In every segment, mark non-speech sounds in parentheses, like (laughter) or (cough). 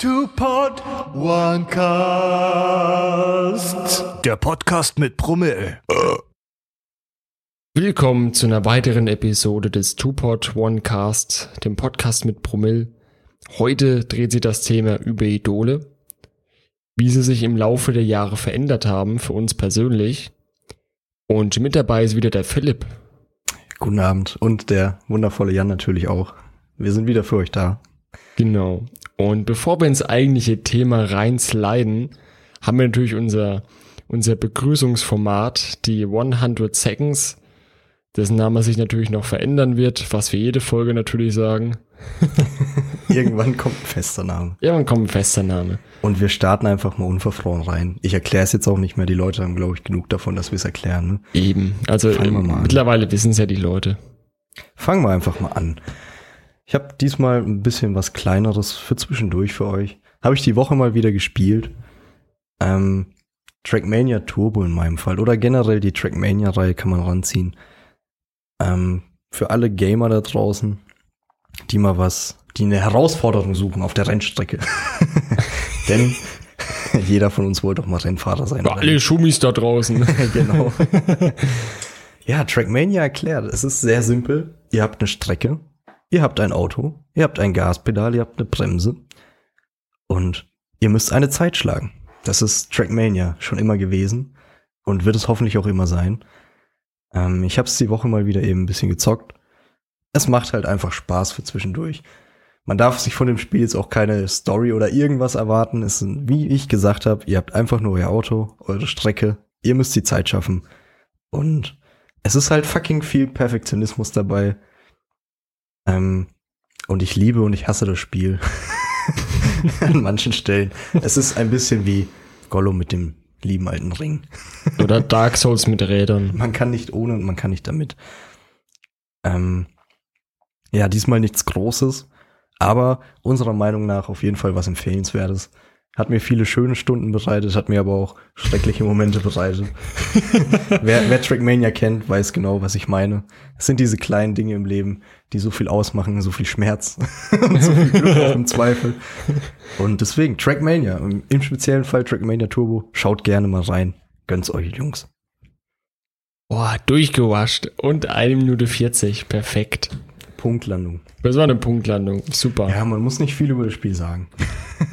Two Pod One Cast. Der Podcast mit Promille. Willkommen zu einer weiteren Episode des Two-Pod One-Cast, dem Podcast mit Promille. Heute dreht sich das Thema über Idole, wie sie sich im Laufe der Jahre verändert haben für uns persönlich. Und mit dabei ist wieder der Philipp. Guten Abend und der wundervolle Jan natürlich auch. Wir sind wieder für euch da. Genau. Und bevor wir ins eigentliche Thema reinsliden, haben wir natürlich unser, unser Begrüßungsformat, die 100 Seconds, dessen Name sich natürlich noch verändern wird, was wir jede Folge natürlich sagen. (laughs) Irgendwann kommt ein fester Name. Irgendwann kommt ein fester Name. Und wir starten einfach mal unverfroren rein. Ich erkläre es jetzt auch nicht mehr. Die Leute haben, glaube ich, genug davon, dass wir es erklären. Ne? Eben. Also Fangen wir mal an. mittlerweile wissen es ja die Leute. Fangen wir einfach mal an. Ich habe diesmal ein bisschen was Kleineres für zwischendurch für euch. Habe ich die Woche mal wieder gespielt. Ähm, Trackmania Turbo in meinem Fall. Oder generell die Trackmania-Reihe kann man ranziehen. Ähm, für alle Gamer da draußen, die mal was, die eine Herausforderung suchen auf der Rennstrecke. (laughs) Denn (laughs) jeder von uns wollte doch mal Rennfahrer sein. Für alle Schummis da draußen. (laughs) genau. ja, Trackmania erklärt. Es ist sehr simpel. Ihr habt eine Strecke, ihr habt ein Auto, ihr habt ein Gaspedal, ihr habt eine Bremse und ihr müsst eine Zeit schlagen. Das ist Trackmania schon immer gewesen und wird es hoffentlich auch immer sein. Ähm, ich habe es die Woche mal wieder eben ein bisschen gezockt. Es macht halt einfach Spaß für zwischendurch. Man darf sich von dem Spiel jetzt auch keine Story oder irgendwas erwarten. Es ist, wie ich gesagt habe, ihr habt einfach nur euer Auto, eure Strecke, ihr müsst die Zeit schaffen. Und es ist halt fucking viel Perfektionismus dabei. Ähm, und ich liebe und ich hasse das Spiel. (laughs) An manchen Stellen. Es ist ein bisschen wie Gollum mit dem lieben alten Ring. (laughs) Oder Dark Souls mit Rädern. Man kann nicht ohne und man kann nicht damit. Ähm, ja, diesmal nichts Großes, aber unserer Meinung nach auf jeden Fall was Empfehlenswertes. Hat mir viele schöne Stunden bereitet, hat mir aber auch schreckliche Momente bereitet. (laughs) wer, wer Trackmania kennt, weiß genau, was ich meine. Es sind diese kleinen Dinge im Leben, die so viel ausmachen, so viel Schmerz (laughs) und so viel Glück auch im Zweifel. Und deswegen, Trackmania, im, speziellen Fall Trackmania Turbo, schaut gerne mal rein. Gönn's euch, Jungs. Boah, durchgewascht. Und eine Minute 40. Perfekt. Punktlandung. Das war eine Punktlandung. Super. Ja, man muss nicht viel über das Spiel sagen.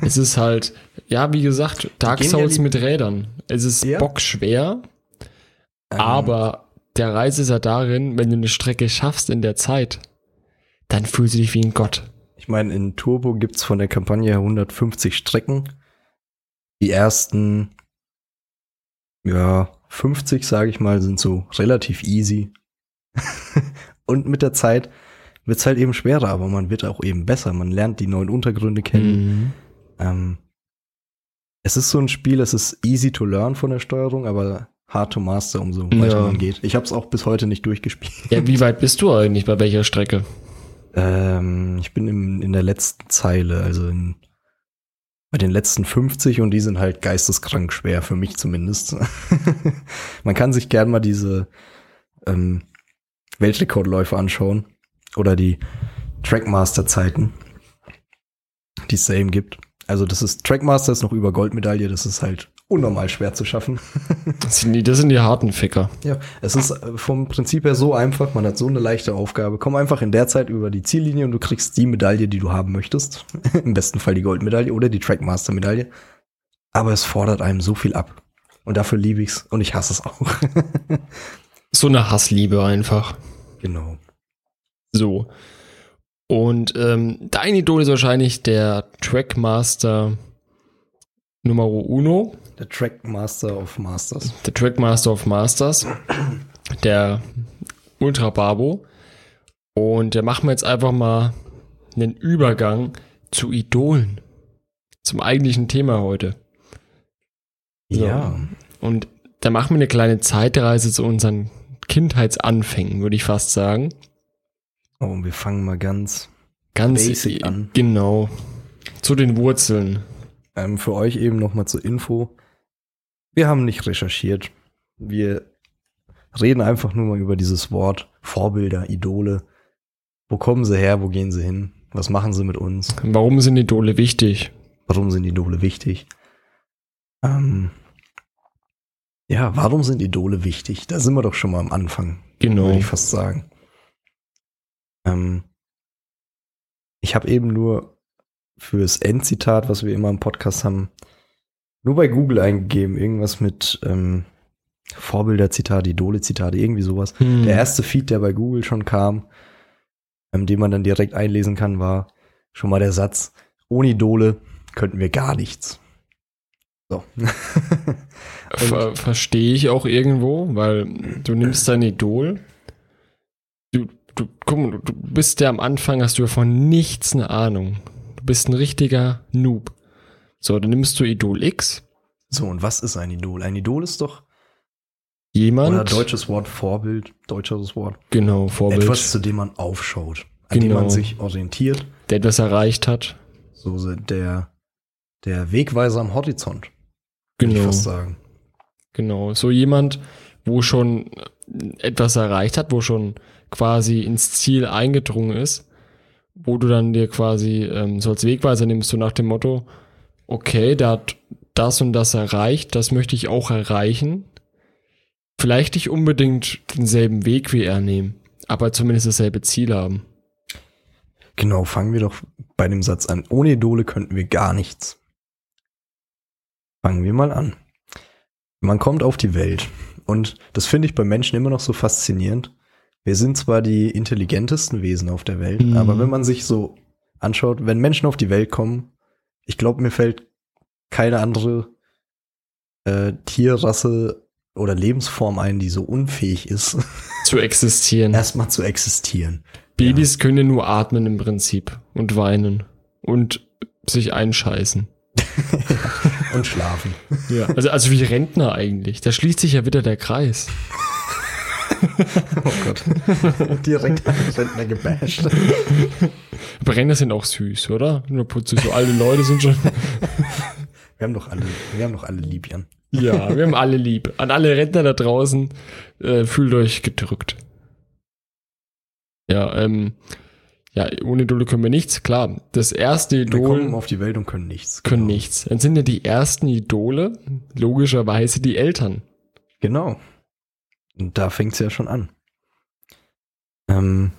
Es ist halt, ja, wie gesagt, Dark ja Souls die- mit Rädern. Es ist Ja. bockschwer, Ähm, aber der Reiz ist ja darin, wenn du eine Strecke schaffst in der Zeit, dann fühlst du dich wie ein Gott. Ich meine, in Turbo gibt's von der Kampagne her 150 Strecken. Die ersten, ja, 50, sage ich mal, sind so relativ easy. (laughs) Und mit der Zeit wird's halt eben schwerer, aber man wird auch eben besser. Man lernt die neuen Untergründe kennen. Mhm. Ähm, es ist so ein Spiel, es ist easy to learn von der Steuerung, aber hard to master, umso weiter Ja. man geht. Ich habe es auch bis heute nicht durchgespielt. Ja, wie weit bist du eigentlich bei welcher Strecke? Ähm, ich bin im, in der letzten Zeile, also in, bei den letzten 50 und die sind halt geisteskrank schwer, für mich zumindest. (laughs) Man kann sich gern mal diese ähm, Weltrekordläufe anschauen oder die Trackmaster-Zeiten, die es da eben gibt. Also das ist, Trackmaster ist noch über Goldmedaille, das ist halt unnormal schwer zu schaffen. (laughs) Das sind die, das sind die harten Ficker. Ja, es ist äh, vom Prinzip her so einfach, man hat so eine leichte Aufgabe. Komm einfach in der Zeit über die Ziellinie und du kriegst die Medaille, die du haben möchtest. (laughs) Im besten Fall die Goldmedaille oder die Trackmaster-Medaille. Aber es fordert einem so viel ab. Und dafür liebe ich's und ich hasse es auch. (laughs) So eine Hassliebe einfach. genau. So. Und ähm, dein Idol ist wahrscheinlich der Trackmaster Numero Uno, Der Trackmaster of Masters. der Trackmaster of Masters, der Ultra Babo. Und da machen wir jetzt einfach mal einen Übergang zu Idolen. Zum eigentlichen Thema heute. So. Ja. Und da machen wir eine kleine Zeitreise zu unseren Kindheitsanfängen, würde ich fast sagen. Oh, und wir fangen mal ganz Ganz Basic an. Genau. Zu den Wurzeln. Ähm, für euch eben noch mal zur Info. Wir haben nicht recherchiert. Wir reden einfach nur mal über dieses Wort Vorbilder, Idole. Wo kommen sie her? Wo gehen sie hin? Was machen sie mit uns? Warum sind Idole wichtig? Warum sind Idole wichtig? Ähm, ja, warum sind Idole wichtig? Da sind wir doch schon mal am Anfang, Genau. würde ich fast sagen. Ähm, ich habe eben nur fürs Endzitat, was wir immer im Podcast haben, nur bei Google eingegeben, irgendwas mit ähm, Vorbilder-Zitate, Idole-Zitate, irgendwie sowas. Hm. Der erste Feed, der bei Google schon kam, ähm, den man dann direkt einlesen kann, war schon mal der Satz, ohne Idole könnten wir gar nichts. So. (laughs) Ver Verstehe ich auch irgendwo, weil du nimmst dein Idol. Du, guck mal, du bist ja am Anfang, hast du ja von nichts eine Ahnung. Du bist ein richtiger Noob. So, dann nimmst du Idol X, so, und was ist ein Idol? Ein Idol ist doch, jemand, oder deutsches Wort Vorbild, deutsches Wort, genau, Vorbild, etwas, zu dem man aufschaut, an dem Genau. man sich orientiert. der das erreicht hat. So der, der Wegweiser am Horizont, würde ich Genau, fast sagen. genau. So jemand, wo schon etwas erreicht hat, wo schon quasi ins Ziel eingedrungen ist, wo du dann dir quasi ähm, so als Wegweiser nimmst, so nach dem Motto, okay, der hat das und das erreicht, das möchte ich auch erreichen. Vielleicht nicht unbedingt denselben Weg wie er nehmen, aber zumindest dasselbe Ziel haben. Genau, fangen wir doch bei dem Satz an. Ohne Idole könnten wir gar nichts. Fangen wir mal an. Man kommt auf die Welt und das finde ich bei Menschen immer noch so faszinierend. Wir sind zwar die intelligentesten Wesen auf der Welt, Mhm. aber wenn man sich so anschaut, wenn Menschen auf die Welt kommen, ich glaube, mir fällt keine andere äh, Tierrasse oder Lebensform ein, die so unfähig ist, (laughs) Zu existieren. erstmal zu existieren. Babys können ja nur atmen im Prinzip und weinen und sich einscheißen. (laughs) Und schlafen. Ja. Also, also wie Rentner eigentlich. Da schließt sich ja wieder der Kreis. (laughs) (laughs) Oh Gott. (laughs) Direkt an Rentner gebasht. Aber Rentner sind auch süß, oder? Nur putzig, so alte Leute sind schon. Wir haben doch alle, wir haben doch alle lieb, Jan. ja, wir haben alle lieb. An alle Rentner da draußen, äh, fühlt euch gedrückt. Ja, ähm, ja, ohne Idole können wir nichts. Klar, das erste Wir kommen Idol auf die Welt und können nichts. können genau. nichts. Dann sind ja die ersten Idole logischerweise die Eltern. Genau. Da fängt's ja schon an. Ähm,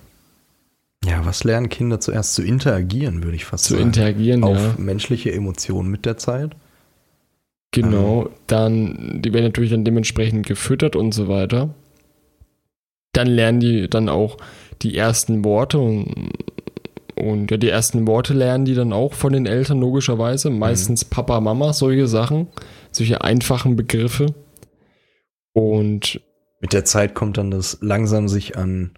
ja, was lernen Kinder zuerst? Zu interagieren, würde ich fast Zu sagen. interagieren, Auf ja. menschliche Emotionen mit der Zeit. Genau, dann, die werden natürlich dann dementsprechend gefüttert und so weiter. Dann lernen die dann auch die ersten Worte und, und ja, die ersten Worte lernen die dann auch von den Eltern logischerweise. Meistens Papa, Mama, solche Sachen, solche einfachen Begriffe. Und Mit der Zeit kommt dann das langsam sich an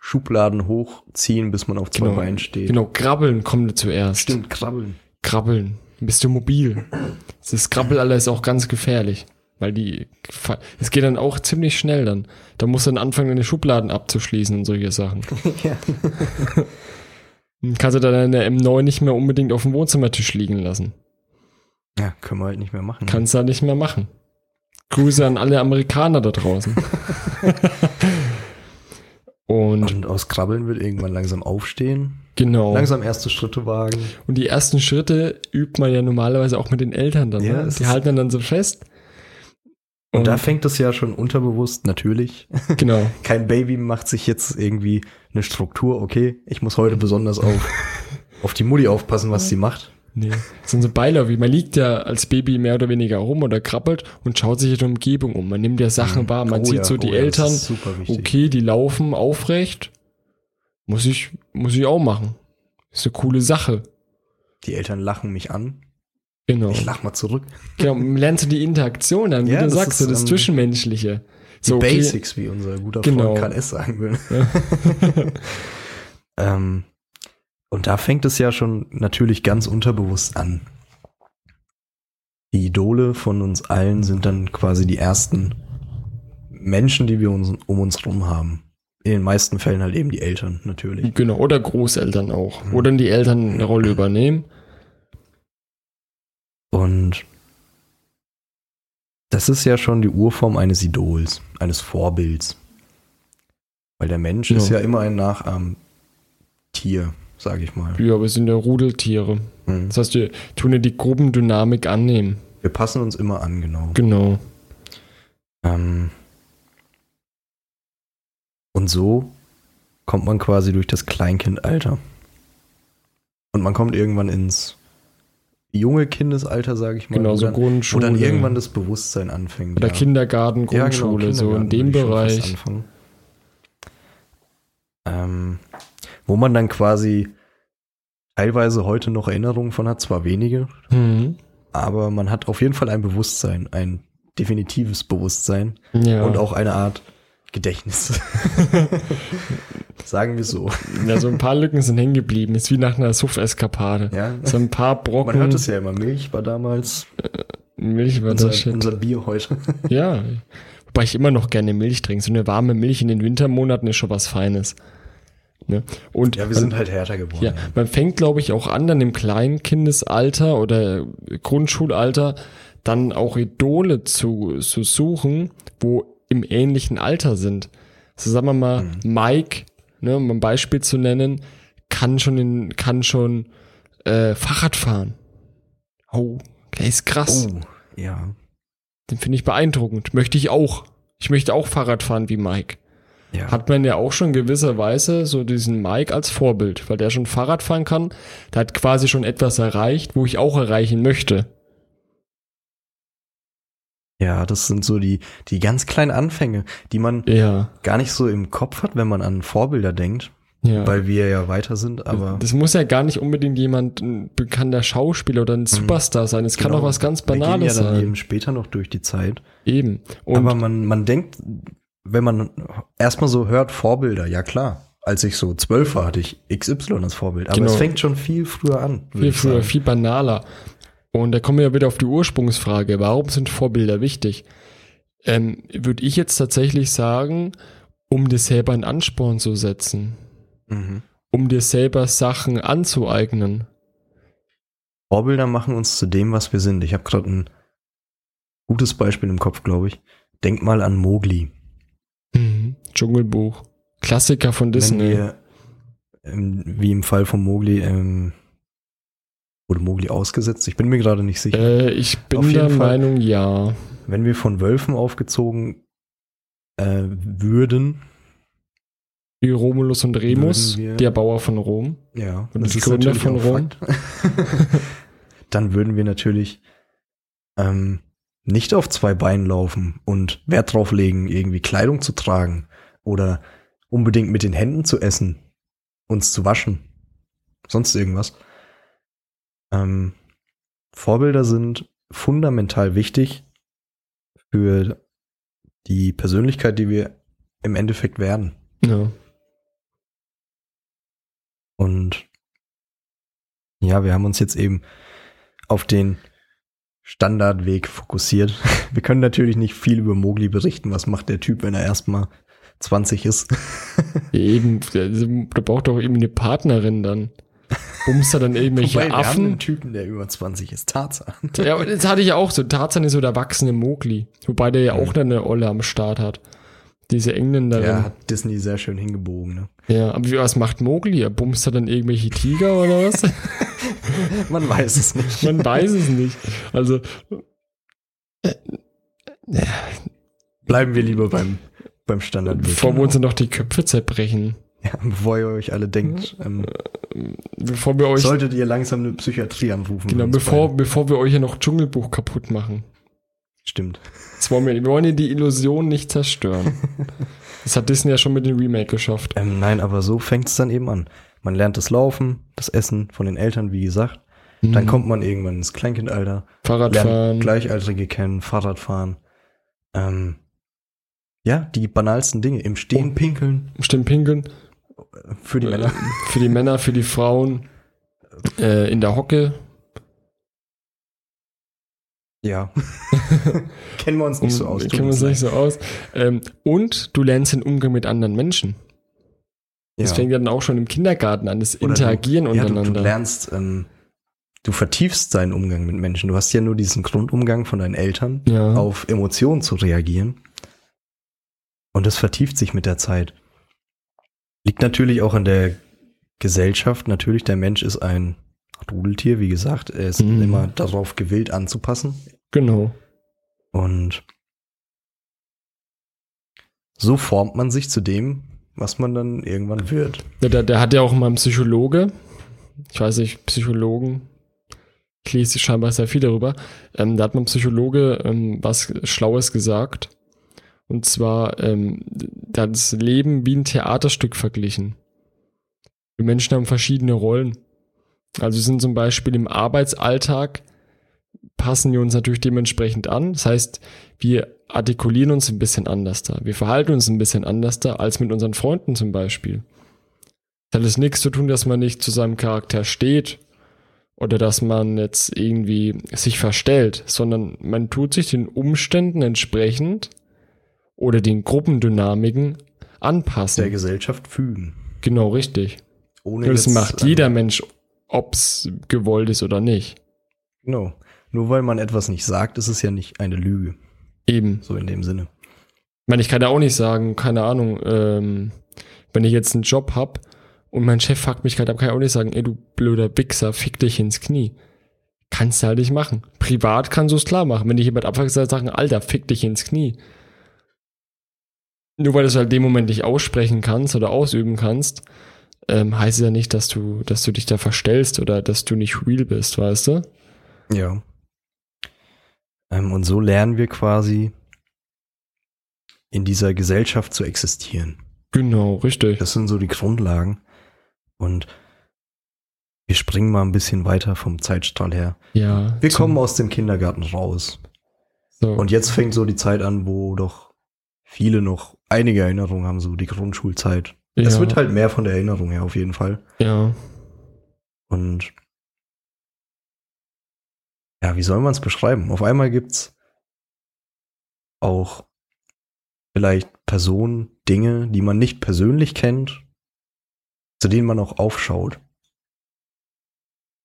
Schubladen hochziehen, bis man auf zwei Genau. Beinen steht. genau, Krabbeln kommt zuerst. Stimmt, krabbeln. Krabbeln. Bist du mobil? (clears throat) Das Krabbelalter ist auch ganz gefährlich. Weil die, es geht dann auch ziemlich schnell dann. Da musst du dann anfangen, deine Schubladen abzuschließen und solche Sachen. (laughs) ja. Dann kannst du dann deine M9 nicht mehr unbedingt auf dem Wohnzimmertisch liegen lassen. ja, können wir halt nicht mehr machen. Kannst du halt nicht mehr machen. Grüße an alle Amerikaner da draußen. (laughs) und Und aus Krabbeln wird irgendwann langsam aufstehen. genau. Langsam erste Schritte wagen. Und die ersten Schritte übt man ja normalerweise auch mit den Eltern dann. Ja, ne? Die halten dann, dann so fest. Und da fängt es ja schon unterbewusst, natürlich. (laughs) genau. Kein Baby macht sich jetzt irgendwie eine Struktur, okay, ich muss heute besonders auf, (laughs) auf die Mutti aufpassen, was sie macht. Nee, das sind so beiläufig. Man liegt ja als Baby mehr oder weniger rum oder krabbelt und schaut sich in der Umgebung um. Man nimmt ja Sachen wahr. Man Oh sieht ja, so die oh ja, Eltern, wichtig. okay, die laufen aufrecht. Muss ich, muss ich auch machen. Ist eine coole Sache. Die Eltern lachen mich an. Genau. Ich lach mal zurück. genau. Lernst du die Interaktion dann, wie Ja, du das sagst, ist, das ähm, Zwischenmenschliche. Die So, okay. Basics, wie unser guter Genau. Freund Karl S. sagen will. (laughs) ähm, und da fängt es ja schon natürlich ganz unterbewusst an. Die Idole von uns allen sind dann quasi die ersten Menschen, die wir uns, um uns rum haben. In den meisten Fällen halt eben die Eltern, natürlich. Genau, oder Großeltern auch. Mhm. Wo dann die Eltern eine Rolle übernehmen. Und das ist ja schon die Urform eines Idols, eines Vorbilds. Weil der Mensch ist Ja. ja immer ein Nachahmtier, sage ich mal. Ja, wir sind ja Rudeltiere. Mhm. Das heißt, wir tun ja die Gruppendynamik annehmen. Wir passen uns immer an, genau. Genau. Ähm, und so kommt man quasi durch das Kleinkindalter. Und man kommt irgendwann ins junge Kindesalter, sage ich mal. Genau, so dann, Grundschule. Wo dann irgendwann das Bewusstsein anfängt. Oder ja. Kindergarten, Ja, genau, Grundschule, so in Kindergarten dem Bereich. Ähm, wo man dann quasi teilweise heute noch Erinnerungen von hat, zwar wenige, Mhm. aber man hat auf jeden Fall ein Bewusstsein, ein definitives Bewusstsein Ja. und auch eine Art Gedächtnis. (laughs) Sagen wir so. ja, so ein paar Lücken sind hängen geblieben. Ist wie nach einer Suff-Eskapade. Ja. So ein paar Brocken Man hört es ja immer. Milch war damals Milch war unser, das shit. unser Bier heute. Ja. Wobei ich immer noch gerne Milch trinke. So eine warme Milch in den Wintermonaten ist schon was Feines. Ne? Und Ja, wir man, sind halt härter geworden. ja, man fängt, glaube ich, auch an, dann im Kleinkindesalter oder Grundschulalter dann auch Idole zu, zu suchen, wo im ähnlichen Alter sind. So sagen wir mal, Mhm. Mike, ne, um ein Beispiel zu nennen, kann schon in, kann schon äh, Fahrrad fahren. Oh, der ist krass. Oh, ja. Den finde ich beeindruckend. Möchte ich auch. Ich möchte auch Fahrrad fahren wie Mike. Ja. Hat man ja auch schon gewisserweise so diesen Mike als Vorbild, weil der schon Fahrrad fahren kann. Der hat quasi schon etwas erreicht, wo ich auch erreichen möchte. ja, das sind so die, die ganz kleinen Anfänge, die man Ja, gar nicht so im Kopf hat, wenn man an Vorbilder denkt, ja. weil wir ja weiter sind, aber das muss ja gar nicht unbedingt jemand, ein bekannter Schauspieler oder ein Superstar sein. Es kann Genau. auch was ganz wir gehen Banales ja dann sein. eben später noch durch die Zeit. Eben. Und aber man, man denkt, wenn man erstmal so hört, Vorbilder, ja klar. Als ich so zwölf war, hatte ich XY als Vorbild. Aber Genau. es fängt schon viel früher an. viel früher, sagen. viel banaler. Und da kommen wir ja wieder auf die Ursprungsfrage. Warum sind Vorbilder wichtig? Ähm, Würde ich jetzt tatsächlich sagen, um dir selber einen Ansporn zu setzen, Mhm. um dir selber Sachen anzueignen. Vorbilder machen uns zu dem, was wir sind. Ich habe gerade ein gutes Beispiel im Kopf, glaube ich. Denk mal an Mowgli. Mhm. Dschungelbuch. Klassiker von Wenn Disney. wir, ähm, wie im Fall von Mowgli, ähm, wurde Mowgli ausgesetzt? Ich bin mir gerade nicht sicher. Äh, ich bin der Fall. Meinung, ja. Wenn wir von Wölfen aufgezogen äh, würden, Wie Romulus und Remus, wir- der Bauer von Rom. ja, Und die Gründer von Rom? (laughs) Dann würden wir natürlich ähm, nicht auf zwei Beinen laufen und Wert drauf legen, irgendwie Kleidung zu tragen oder unbedingt mit den Händen zu essen, uns zu waschen, sonst irgendwas. Ähm, Vorbilder sind fundamental wichtig für die Persönlichkeit, die wir im Endeffekt werden. Ja. Und ja, wir haben uns jetzt eben auf den Standardweg fokussiert. (laughs) Wir können natürlich nicht viel über Mowgli berichten. Was macht der Typ, wenn er erstmal 20 ist? (laughs) Eben, da braucht doch irgendwie eine Partnerin dann. Bumst er dann irgendwelche Wobei, wir haben einen Affen? Typen, der über 20 ist. Tarzan. Ja, aber das hatte ich auch so. Tarzan ist so der erwachsene Mowgli. Wobei der ja auch dann eine Olle am Start hat. Diese Engländerin. Der Ja, hat Disney sehr schön hingebogen. Ne? aber wie, was macht Mowgli? Er bumst er dann irgendwelche Tiger oder was? (laughs) (laughs) Man weiß es nicht. Man weiß es nicht. Also, Bleiben wir lieber beim, beim Standardweg. bevor wir uns dann noch die Köpfe zerbrechen. ja, bevor ihr euch alle denkt, ähm, Bevor wir euch, solltet ihr langsam eine Psychiatrie anrufen. genau, bevor, bevor wir euch ja noch Dschungelbuch kaputt machen. Stimmt. Das wollen wir, wir wollen ja die Illusion nicht zerstören. (laughs) Das hat Disney ja schon mit dem Remake geschafft. Ähm, nein, aber so fängt es dann eben an. Man lernt das Laufen, das Essen von den Eltern, wie gesagt. Dann Mhm. kommt man irgendwann ins Kleinkindalter, Fahrradfahren. Gleichaltrige kennen, Fahrradfahren. Ähm, ja, die banalsten Dinge. Im Stehen Oh. pinkeln Stimmt, pinkeln. für die Äh, Männer. (laughs) Für die Männer, für die Frauen. Äh, in der Hocke. Ja. (laughs) Kennen wir uns nicht so aus. Kennen wir uns nicht so aus. Ähm, und du lernst den Umgang mit anderen Menschen. Das Ja. fängt ja dann auch schon im Kindergarten an, das Oder Interagieren du, ja, untereinander. Du, du lernst, ähm, du vertiefst deinen Umgang mit Menschen. Du hast ja nur diesen Grundumgang von deinen Eltern, Ja. auf Emotionen zu reagieren. Und das vertieft sich mit der Zeit. Liegt natürlich auch an der Gesellschaft, natürlich, der Mensch ist ein Rudeltier, wie gesagt, er ist Mhm. immer darauf gewillt anzupassen. Genau. Und so formt man sich zu dem, was man dann irgendwann wird. Der, der, der hat ja auch mal einen Psychologe. Ich weiß nicht, Psychologen. Ich lese scheinbar sehr viel darüber. Ähm, da hat man Psychologe ähm, was Schlaues gesagt. Und zwar, ähm, das Leben wie ein Theaterstück verglichen. Wir Menschen haben verschiedene Rollen. Also wir sind zum Beispiel im Arbeitsalltag, passen wir uns natürlich dementsprechend an. Das heißt, wir artikulieren uns ein bisschen anders da. Wir verhalten uns ein bisschen anders da als mit unseren Freunden zum Beispiel. Das hat es nichts zu tun, dass man nicht zu seinem Charakter steht oder dass man jetzt irgendwie sich verstellt, sondern man tut sich den Umständen entsprechend oder den Gruppendynamiken anpassen. Der Gesellschaft fügen. genau, richtig. Ohne Das macht jeder Mensch, ob's gewollt ist oder nicht. Genau. Nur weil man etwas nicht sagt, ist es ja nicht eine Lüge. Eben. So in dem Sinne. Ich meine, ich kann ja auch nicht sagen, keine Ahnung, ähm, wenn ich jetzt einen Job hab und mein Chef fuckt mich gerade ab, kann ich auch nicht sagen, ey du blöder Wichser, fick dich ins Knie. Kannst du halt nicht machen. Privat kannst du es klar machen. Wenn dich jemand abfuckt, sagt, sagen, Alter, fick dich ins Knie. Nur weil du es halt dem Moment nicht aussprechen kannst oder ausüben kannst, ähm, heißt es ja nicht, dass du, dass du dich da verstellst oder dass du nicht real bist, weißt du? Ja. Ähm, und so lernen wir quasi in dieser Gesellschaft zu existieren. Genau, richtig. Das sind so die Grundlagen. Und wir springen mal ein bisschen weiter vom Zeitstrahl her. Ja. Wir kommen aus dem Kindergarten raus. so. Und jetzt fängt so die Zeit an, wo doch viele noch einige Erinnerungen haben, so die Grundschulzeit. Es ja, wird halt mehr von der Erinnerung her auf jeden Fall. Ja. Und ja, wie soll man es beschreiben? Auf einmal gibt's auch vielleicht Personen, Dinge, die man nicht persönlich kennt, zu denen man auch aufschaut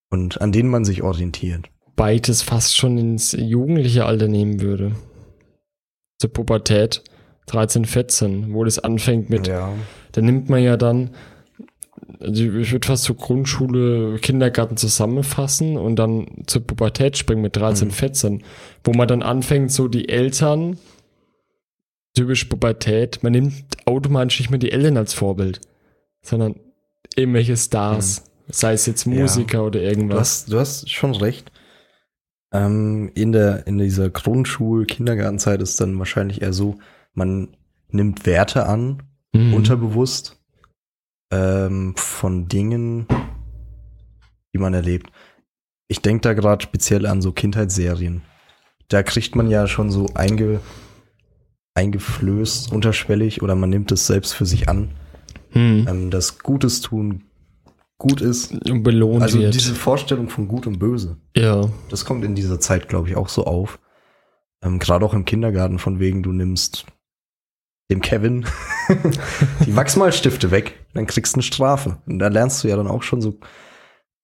und an denen man sich orientiert. beides fast schon ins jugendliche Alter nehmen würde. Zur Pubertät 13, 14, wo das anfängt mit, Ja, da nimmt man ja dann, also ich würde fast so Grundschule, Kindergarten zusammenfassen und dann zur Pubertät springen mit 13, Mhm. 14, wo man dann anfängt, so die Eltern, typisch Pubertät, man nimmt automatisch nicht mehr die Eltern als Vorbild, sondern irgendwelche Stars, sei es jetzt Mhm. Ja. Musiker oder du irgendwas. hast, du hast schon recht. Ähm, in, der, in dieser Grundschul-, Kindergartenzeit ist dann wahrscheinlich eher so, man nimmt Werte an, Mhm. unterbewusst ähm, von Dingen, die man erlebt. Ich denke da gerade speziell an so Kindheitsserien. Da kriegt man ja schon so einge, eingeflößt, unterschwellig oder man nimmt es selbst für sich an, Mhm. ähm, dass Gutes tun gut ist. und belohnt Also wird. diese Vorstellung von Gut und Böse, ja, das kommt in dieser Zeit, glaube ich, auch so auf. Ähm, Gerade auch im Kindergarten, von wegen, du nimmst dem Kevin (laughs) die Wachsmalstifte weg, dann kriegst du eine Strafe. Und da lernst du ja dann auch schon so,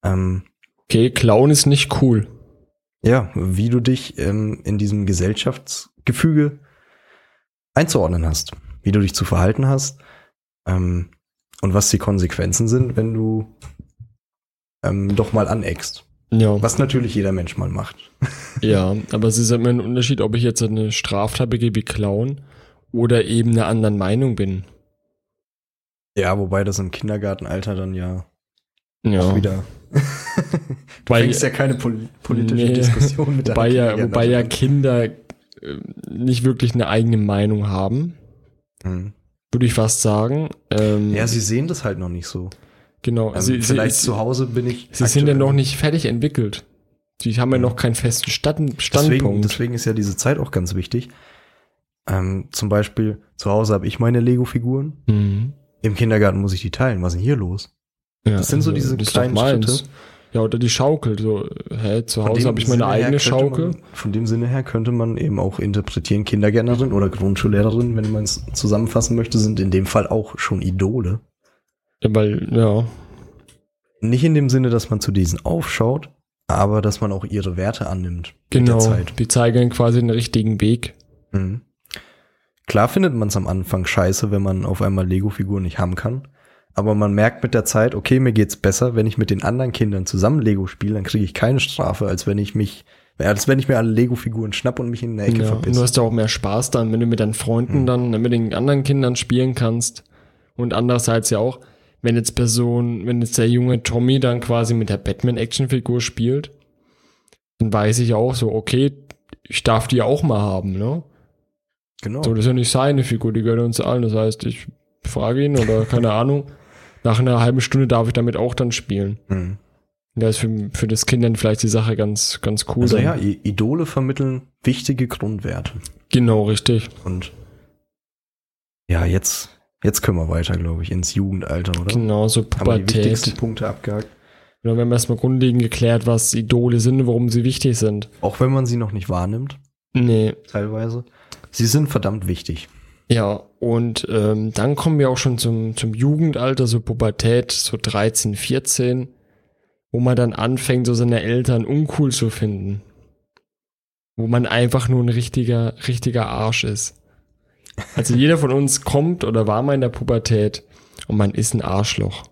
ähm, okay, Clown ist nicht cool. ja, wie du dich ähm, in diesem Gesellschaftsgefüge einzuordnen hast, wie du dich zu verhalten hast ähm, und was die Konsequenzen sind, wenn du ähm, doch mal aneckst. Ja, Was natürlich jeder Mensch mal macht. (laughs) ja, aber es ist immer ein Unterschied, ob ich jetzt eine Straftat begehe wie Clown oder eben einer anderen Meinung bin. Ja, wobei das im Kindergartenalter dann ja, Ja, auch wieder. (laughs) du Weil- fängst ja keine pol politische Nee. Diskussion mit (laughs) wobei ja, wobei ja. Kinder äh, nicht wirklich eine eigene Meinung haben, Mhm. würde ich fast sagen. Ähm, Ja, sie sehen das halt noch nicht so. genau. Ähm, sie, vielleicht sie, zu Hause bin ich. sie sind ja noch nicht fertig entwickelt. Die haben ja noch keinen festen Stand, Deswegen, Standpunkt. deswegen ist ja diese Zeit auch ganz wichtig. Ähm, zum Beispiel, zu Hause habe ich meine Lego-Figuren. Mhm. Im Kindergarten muss ich die teilen. Was ist denn hier los? Ja, Das sind so diese kleinen. Schritte. Ja, oder die Schaukel. So, hä, zu Hause habe ich meine Sinne eigene Schaukel. Man, von dem Sinne her könnte man eben auch interpretieren, Kindergärtnerin oder Grundschullehrerin, wenn man es zusammenfassen möchte, sind in dem Fall auch schon Idole. Ja, weil, ja, Nicht in dem Sinne, dass man zu diesen aufschaut, aber dass man auch ihre Werte annimmt. mit genau. der Zeit. Die zeigen quasi den richtigen Weg. Mhm. Klar findet man es am Anfang scheiße, wenn man auf einmal Lego-Figuren nicht haben kann. Aber man merkt mit der Zeit, okay, mir geht's besser, wenn ich mit den anderen Kindern zusammen Lego spiele, dann kriege ich keine Strafe, als wenn ich mich, als wenn ich mir alle Lego-Figuren schnapp und mich in der Ecke Ja, und verpisse. du hast ja auch mehr Spaß dann, wenn du mit deinen Freunden dann mit den anderen Kindern spielen kannst. Und andererseits ja auch, wenn jetzt Person, wenn jetzt der junge Tommy dann quasi mit der Batman-Actionfigur spielt, dann weiß ich auch so, okay, ich darf die auch mal haben, ne? Genau. So, das ist ja nicht seine Figur, die gehört uns allen. Das heißt, ich frage ihn oder (laughs) keine Ahnung. Nach einer halben Stunde darf ich damit auch dann spielen. Mhm. Da ist für, für das Kind dann vielleicht die Sache ganz, ganz cool. Also dann. ja, Idole vermitteln wichtige Grundwerte. Genau, richtig. Und ja, jetzt, jetzt können wir weiter, glaube ich, ins Jugendalter, oder? Genau, so Haben wir die Pubertät. wichtigsten Punkte abgehakt. Genau, wir haben erstmal grundlegend geklärt, was Idole sind und warum sie wichtig sind. Auch wenn man sie noch nicht wahrnimmt, Nee, teilweise. Sie sind verdammt wichtig. ja, und ähm, dann kommen wir auch schon zum, zum Jugendalter, so Pubertät, so 13, 14, wo man dann anfängt, so seine Eltern uncool zu finden. Wo man einfach nur ein richtiger, richtiger Arsch ist. Also jeder von uns kommt oder war mal in der Pubertät und man ist ein Arschloch.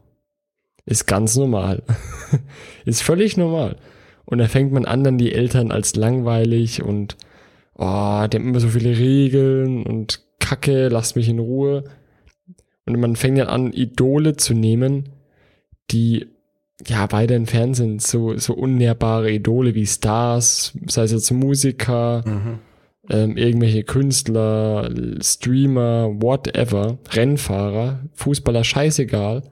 Ist ganz normal. (laughs) ist völlig normal. Und da fängt man an, dann die Eltern als langweilig und oh, die haben immer so viele Regeln und Kacke, lasst mich in Ruhe. Und man fängt dann an, Idole zu nehmen, die ja weiter entfernt sind, so, so unnährbare Idole wie Stars, sei es jetzt Musiker, ähm, irgendwelche Künstler, Streamer, whatever, Rennfahrer, Fußballer, scheißegal.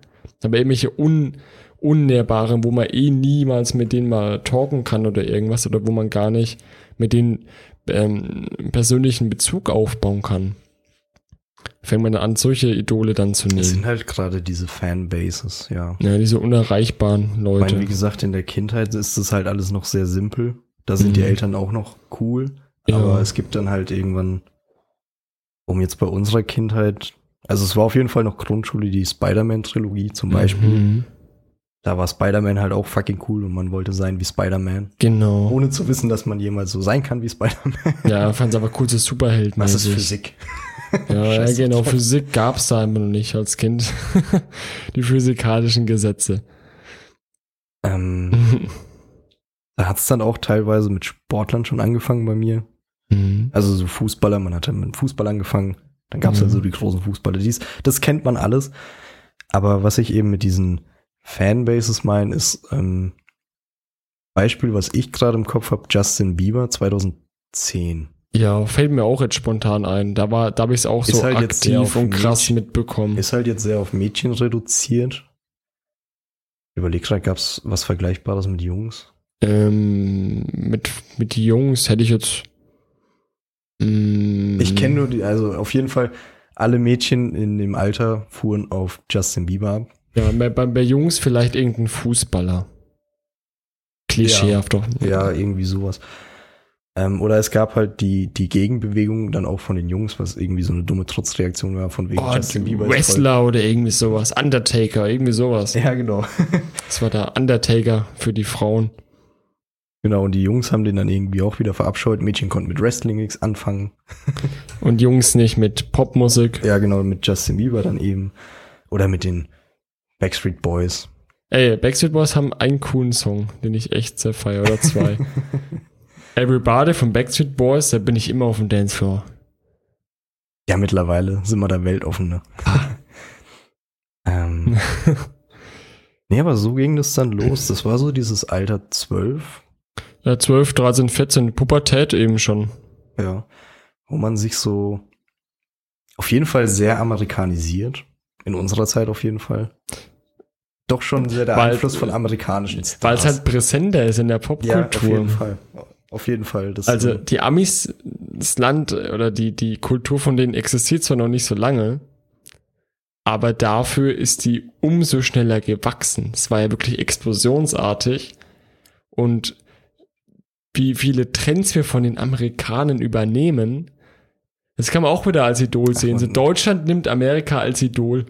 Aber irgendwelche un, unnährbaren, wo man eh niemals mit denen mal talken kann oder irgendwas oder wo man gar nicht mit denen ähm, persönlichen Bezug aufbauen kann. Fängt man an, solche Idole dann zu Es nehmen. sind halt gerade diese Fanbases, ja. Ja, diese unerreichbaren Ich meine, Leute. wie gesagt, in der Kindheit ist das halt alles noch sehr simpel. Da sind die Mhm. Eltern auch noch cool. Ja. Aber es gibt dann halt irgendwann, um jetzt bei unserer Kindheit, also es war auf jeden Fall noch Grundschule, die Spider-Man-Trilogie zum Beispiel. Mhm. Da war Spider-Man halt auch fucking cool und man wollte sein wie Spider-Man. Genau. Ohne zu wissen, dass man jemals so sein kann wie Spider-Man. Ja, fand es aber cool, so Superheld. Was ist Physik? Ja, ja genau. Physik gab's da immer noch nicht als Kind. (laughs) Die physikalischen Gesetze. Ähm, (laughs) da hat es dann auch teilweise mit Sportlern schon angefangen bei mir. Mhm. Also so Fußballer, man hatte mit Fußball angefangen. Dann gab es Mhm. also die großen Fußballer. Dies, das kennt man alles. Aber was ich eben mit diesen Fanbases meine, ist ähm, Beispiel, was ich gerade im Kopf habe, Justin Bieber 2010. Ja, fällt mir auch jetzt spontan ein. Da war, da habe ich es auch Ist so halt aktiv und krass Mädchen- mitbekommen. Ist halt jetzt sehr auf Mädchen reduziert. Überleg gerade, gab es was Vergleichbares mit Jungs? Ähm, mit, mit die Jungs hätte ich jetzt. Mm, Ich kenne nur die, also auf jeden Fall, alle Mädchen in dem Alter fuhren auf Justin Bieber ab. Ja, bei, bei, Jungs vielleicht irgendein Fußballer. Klischeehaft doch. Ja, irgendwie sowas. Ähm, oder es gab halt die, die Gegenbewegung dann auch von den Jungs, was irgendwie so eine dumme Trotzreaktion war von wegen Oh, Justin Bieber. Wrestler oder irgendwie sowas. Undertaker, irgendwie sowas. Ja, genau. (laughs) Das war der Undertaker für die Frauen. genau, und die Jungs haben den dann irgendwie auch wieder verabscheut. Mädchen konnten mit Wrestling nichts anfangen. Und Jungs nicht mit Popmusik. Ja, genau, mit Justin Bieber dann eben. Oder mit den Backstreet Boys. Ey, Backstreet Boys haben einen coolen Song, den ich echt sehr feiere, oder zwei. (laughs) Everybody von Backstreet Boys, da bin ich immer auf dem Dancefloor. Ja, mittlerweile sind wir da weltoffene. (laughs) ähm, (laughs) nee, aber so ging das dann los. Das war so dieses Alter 12. Ja, 12, 13, 14, Pubertät eben schon. Ja. Wo man sich so auf jeden Fall sehr amerikanisiert. In unserer Zeit auf jeden Fall. Doch schon sehr der Weil- Einfluss von amerikanischen Stars. Weil es halt präsenter ist in der ja, auf Popkultur. jeden Fall. Auf jeden Fall. Also äh, die Amis, das Land oder die, die Kultur von denen existiert zwar noch nicht so lange, aber dafür ist die umso schneller gewachsen. Es war ja wirklich explosionsartig und wie viele Trends wir von den Amerikanern übernehmen, das kann man auch wieder als Idol sehen. So man- Deutschland nimmt Amerika als Idol.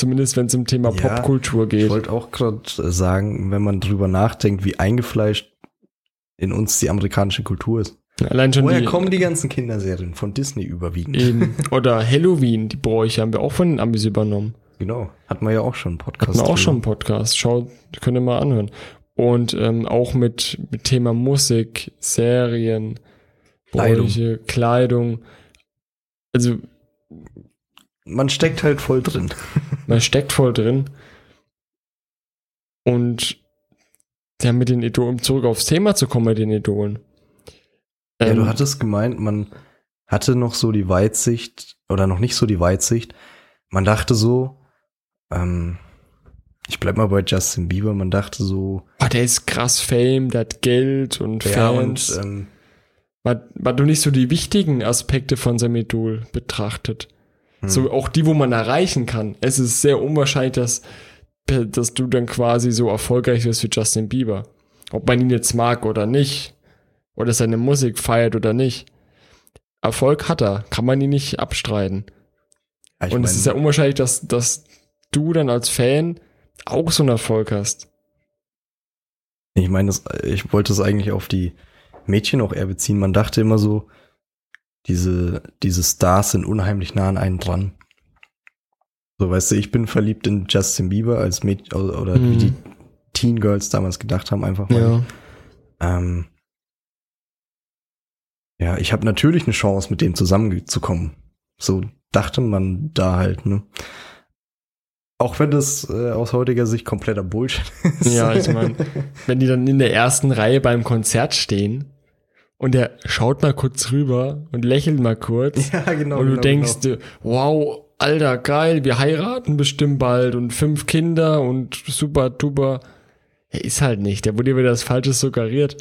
Zumindest wenn es um Thema Ja, Popkultur ich geht. wollte auch gerade sagen, wenn man drüber nachdenkt, wie eingefleischt in uns die amerikanische Kultur ist. Allein schon Woher die, kommen die ganzen Kinderserien? Von Disney überwiegend. Eben. (laughs) Oder Halloween, die Bräuche haben wir auch von den Amis übernommen. Genau. Hatten wir ja auch schon einen Podcast. Hatten wir auch drüber. schon einen Podcast. Schaut, könnt ihr mal anhören. Und ähm, auch mit, mit Thema Musik, Serien, Kleidung. Bräuche, Kleidung. Also Man steckt halt voll drin. (laughs) man steckt voll drin. Und ja, mit den Idolen, um zurück aufs Thema zu kommen mit den Idolen. Ja, Ähm, du hattest gemeint, man hatte noch so die Weitsicht oder noch nicht so die Weitsicht. Man dachte so, ähm, ich bleib mal bei Justin Bieber, man dachte so, oh, der ist krass Fame, der hat Geld und ja, Fans. und ähm, man, man du nicht so die wichtigen Aspekte von seinem Idol betrachtet. Hm, So auch die, wo man erreichen kann. Es ist sehr unwahrscheinlich, dass, dass du dann quasi so erfolgreich wirst wie Justin Bieber. Ob man ihn jetzt mag oder nicht. Oder seine Musik feiert oder nicht. Erfolg hat er. Kann man ihn nicht abstreiten. ja, Und mein, es ist ja unwahrscheinlich, dass, dass du dann als Fan auch so einen Erfolg hast. ich meine, ich wollte es eigentlich auf die Mädchen auch eher beziehen. Man dachte immer so, diese, diese Stars sind unheimlich nah an einen dran. So, weißt du, ich bin verliebt in Justin Bieber als Mädchen, oder, oder wie Mhm. die Teen Girls damals gedacht haben, einfach mal. Ähm, ja, ich habe natürlich eine Chance, mit dem zusammenzukommen. So dachte man da halt, ne? Auch wenn das äh, aus heutiger Sicht kompletter Bullshit ist. Ja, ich (laughs) mein, Wenn die dann in der ersten Reihe beim Konzert stehen und der schaut mal kurz rüber und lächelt mal kurz. (laughs) ja, genau. und du genau, denkst, genau. wow, Alter, geil, wir heiraten bestimmt bald und fünf Kinder und super duper. Er ist halt nicht, der wurde dir wieder das Falsche suggeriert.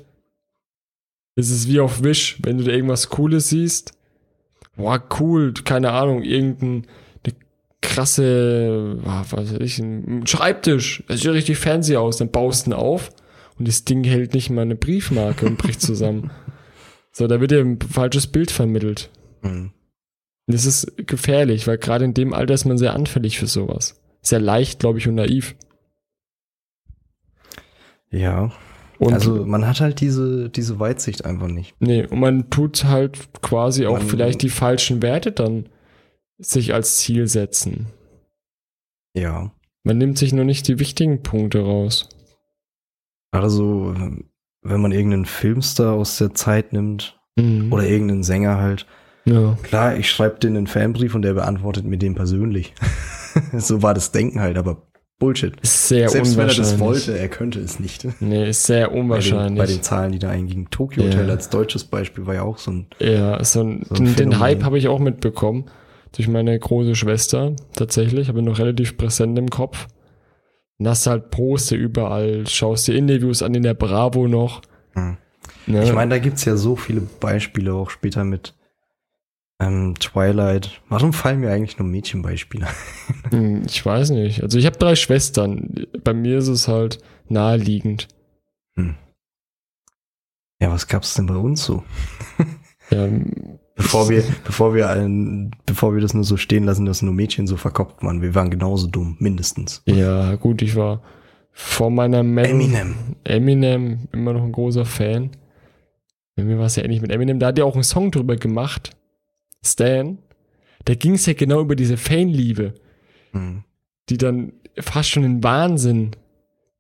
Es ist wie auf Wish, wenn du da irgendwas Cooles siehst. Wow, cool, keine Ahnung, irgendein eine krasse, was weiß ich, ein Schreibtisch. Das sieht richtig fancy aus. Dann baust du ihn auf und das Ding hält nicht mal eine Briefmarke und bricht zusammen. (laughs) so, da wird dir ein falsches Bild vermittelt. Mhm. Das ist gefährlich, weil gerade in dem Alter ist man sehr anfällig für sowas. Sehr leicht, glaube ich, und naiv. Ja, Und, also man hat halt diese, diese Weitsicht einfach nicht. nee, und man tut halt quasi auch Man- vielleicht die falschen Werte dann sich als Ziel setzen. Ja. Man nimmt sich nur nicht die wichtigen Punkte raus. Gerade so, wenn man irgendeinen Filmstar aus der Zeit nimmt Mhm. oder irgendeinen Sänger halt. ja. Klar, ich schreibe den einen Fanbrief und der beantwortet mir den persönlich. (laughs) so war das Denken halt, aber Bullshit. Sehr Selbst wenn er unwahrscheinlich. das wollte, er könnte es nicht. Nee, ist sehr Bei den, unwahrscheinlich. bei den Zahlen, die da eingingen. Tokyo Ja. Hotel als deutsches Beispiel war ja auch so ein. Ja, so ein, So ein den, den. Hype habe ich auch mitbekommen. Durch meine große Schwester tatsächlich. Habe ich noch relativ präsent im Kopf. Und hast halt Poster überall. Schaust dir Interviews an in der Bravo noch. Hm. Ne? Ich meine, da gibt's ja so viele Beispiele auch später mit ähm, Twilight. Warum fallen mir eigentlich nur Mädchenbeispiele? (laughs) Hm, ich weiß nicht. Also ich habe drei Schwestern. Bei mir ist es halt naheliegend. Ja, was gab's denn bei uns so? (laughs) Ähm, Bevor wir, (laughs) bevor wir allen, bevor wir das nur so stehen lassen, dass nur Mädchen so verkopft waren. Wir waren genauso dumm, mindestens. ja, gut, ich war vor meiner Mel Eminem. Eminem, immer noch ein großer Fan. Bei mir war es ja ähnlich mit Eminem. Da hat er auch einen Song drüber gemacht. Stan. Da ging es ja genau über diese Fanliebe, Hm. die dann fast schon in Wahnsinn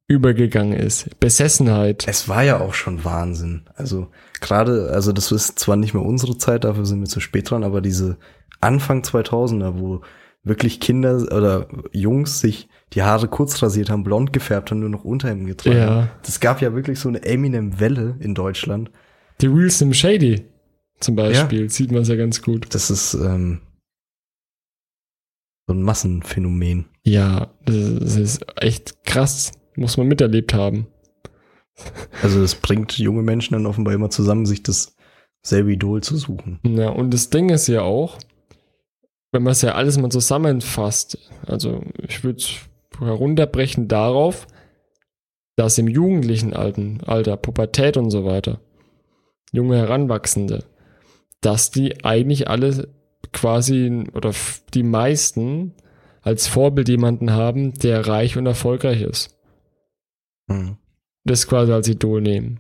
übergegangen ist. Besessenheit. Es war ja auch schon Wahnsinn. Also gerade, also das ist zwar nicht mehr unsere Zeit, dafür sind wir zu spät dran, aber diese Anfang 2000er, wo wirklich Kinder oder Jungs sich die Haare kurz rasiert haben, blond gefärbt und nur noch Unterhemden getragen Ja. Das gab ja wirklich so eine Eminem-Welle in Deutschland. Die Real Slim Shady zum Beispiel, sieht man es ja ganz gut. Das ist ähm, so ein Massenphänomen. Ja, das ist echt krass. Muss man miterlebt haben. Also es bringt junge Menschen dann offenbar immer zusammen, sich das selbe Idol zu suchen. Ja, und das Ding ist ja auch, wenn man es ja alles mal zusammenfasst, also ich würde es herunterbrechen darauf, dass im jugendlichen Alten, Alter, Pubertät und so weiter, junge Heranwachsende, dass die eigentlich alle quasi oder die meisten als Vorbild jemanden haben, der reich und erfolgreich ist. Hm. Das quasi als Idol nehmen.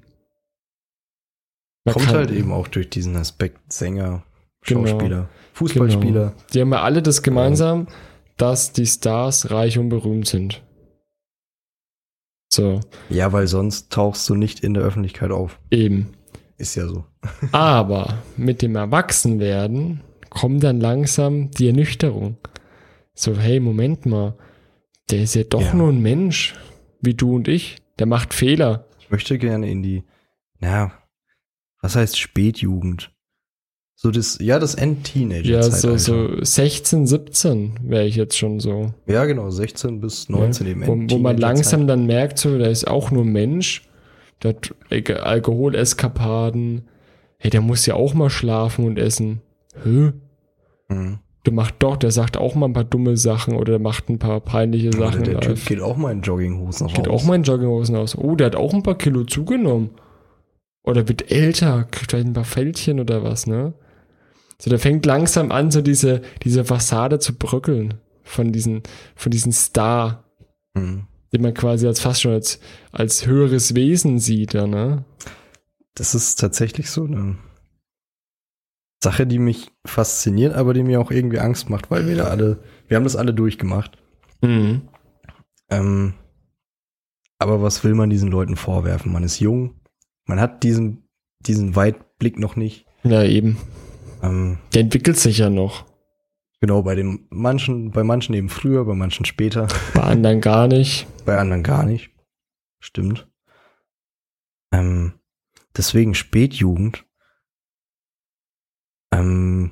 Man Kommt halt eben auch durch diesen Aspekt Sänger, Genau. Schauspieler, Fußballspieler. Die haben ja alle das gemeinsam, dass die Stars reich und berühmt sind. So, Ja, weil sonst tauchst du nicht in der Öffentlichkeit auf. eben. Ist ja so. (laughs) Aber mit dem Erwachsenwerden kommt dann langsam die Ernüchterung. So, hey, Moment mal, der ist ja doch Ja. nur ein Mensch, wie du und ich. Der macht Fehler. Ich möchte gerne in die, na, was heißt Spätjugend? So das, ja, das End-Teenager. Ja, so, so 16, 17 wäre ich jetzt schon so. Ja, genau, 16 bis 19 ja, eben. wo, wo man langsam dann merkt, so, der ist auch nur Mensch. Der hat Alk- Alkoholeskapaden. Hey, der muss ja auch mal schlafen und essen. Hä? Mhm. Der macht doch, der sagt auch mal ein paar dumme Sachen oder der macht ein paar peinliche Oder Sachen. der Typ geht auch mal in Jogginghosen raus. Geht auch mal in Jogginghosen aus. Oh, der hat auch ein paar Kilo zugenommen. Oder wird älter, kriegt vielleicht ein paar Fältchen oder was, ne? So, der fängt langsam an, so diese, diese Fassade zu bröckeln von diesen, von diesen Star, Mhm. den man quasi als fast schon als, als höheres Wesen sieht, ja, ne? Das ist tatsächlich so eine Sache, die mich fasziniert, aber die mir auch irgendwie Angst macht, weil wir da alle, wir haben das alle durchgemacht. Mhm. Ähm, aber was will man diesen Leuten vorwerfen? Man ist jung, man hat diesen, diesen Weitblick noch nicht. Ja, eben. Ähm, Der entwickelt sich ja noch. genau, bei den manchen, bei manchen eben früher, bei manchen später, Bei anderen gar nicht. (laughs) bei anderen gar nicht. Stimmt. Ähm, deswegen Spätjugend. Ähm,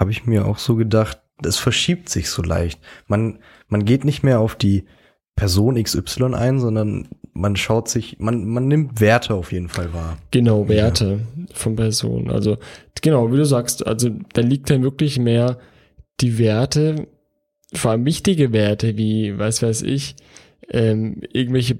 habe ich mir auch so gedacht, es verschiebt sich so leicht. Man, man geht nicht mehr auf die Person XY ein, sondern man schaut sich, man, man nimmt Werte auf jeden Fall wahr. Genau, Werte von Personen. Also, genau, wie du sagst, also da liegt dann wirklich mehr die Werte, vor allem wichtige Werte, wie, weiß weiß ich, ähm, irgendwelche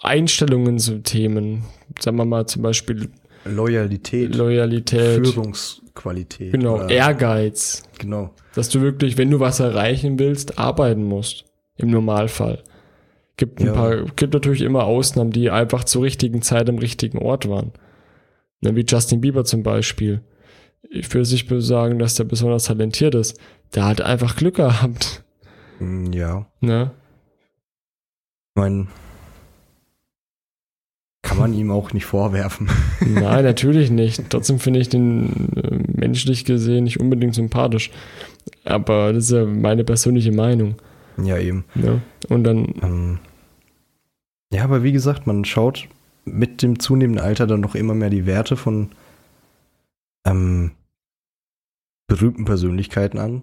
Einstellungen zu Themen. Sagen wir mal zum Beispiel Loyalität, Loyalität, Führungsqualität. genau, Ehrgeiz. Genau. Dass du wirklich, wenn du was erreichen willst, arbeiten musst. Im Normalfall. Gibt ein Ja. paar, gibt natürlich immer Ausnahmen, die einfach zur richtigen Zeit am richtigen Ort waren. Ne, wie Justin Bieber zum Beispiel. Ich will nicht sagen, dass der besonders talentiert ist. Der hat einfach Glück gehabt. Mm, Ja. Ne? Ich meine, kann man ihm auch nicht vorwerfen. (laughs) Nein, natürlich nicht. Trotzdem finde ich den äh, menschlich gesehen nicht unbedingt sympathisch. Aber das ist ja meine persönliche Meinung. ja, eben. Ne? Und dann, Ähm, ja, aber wie gesagt, man schaut mit dem zunehmenden Alter dann noch immer mehr die Werte von ähm, berühmten Persönlichkeiten an.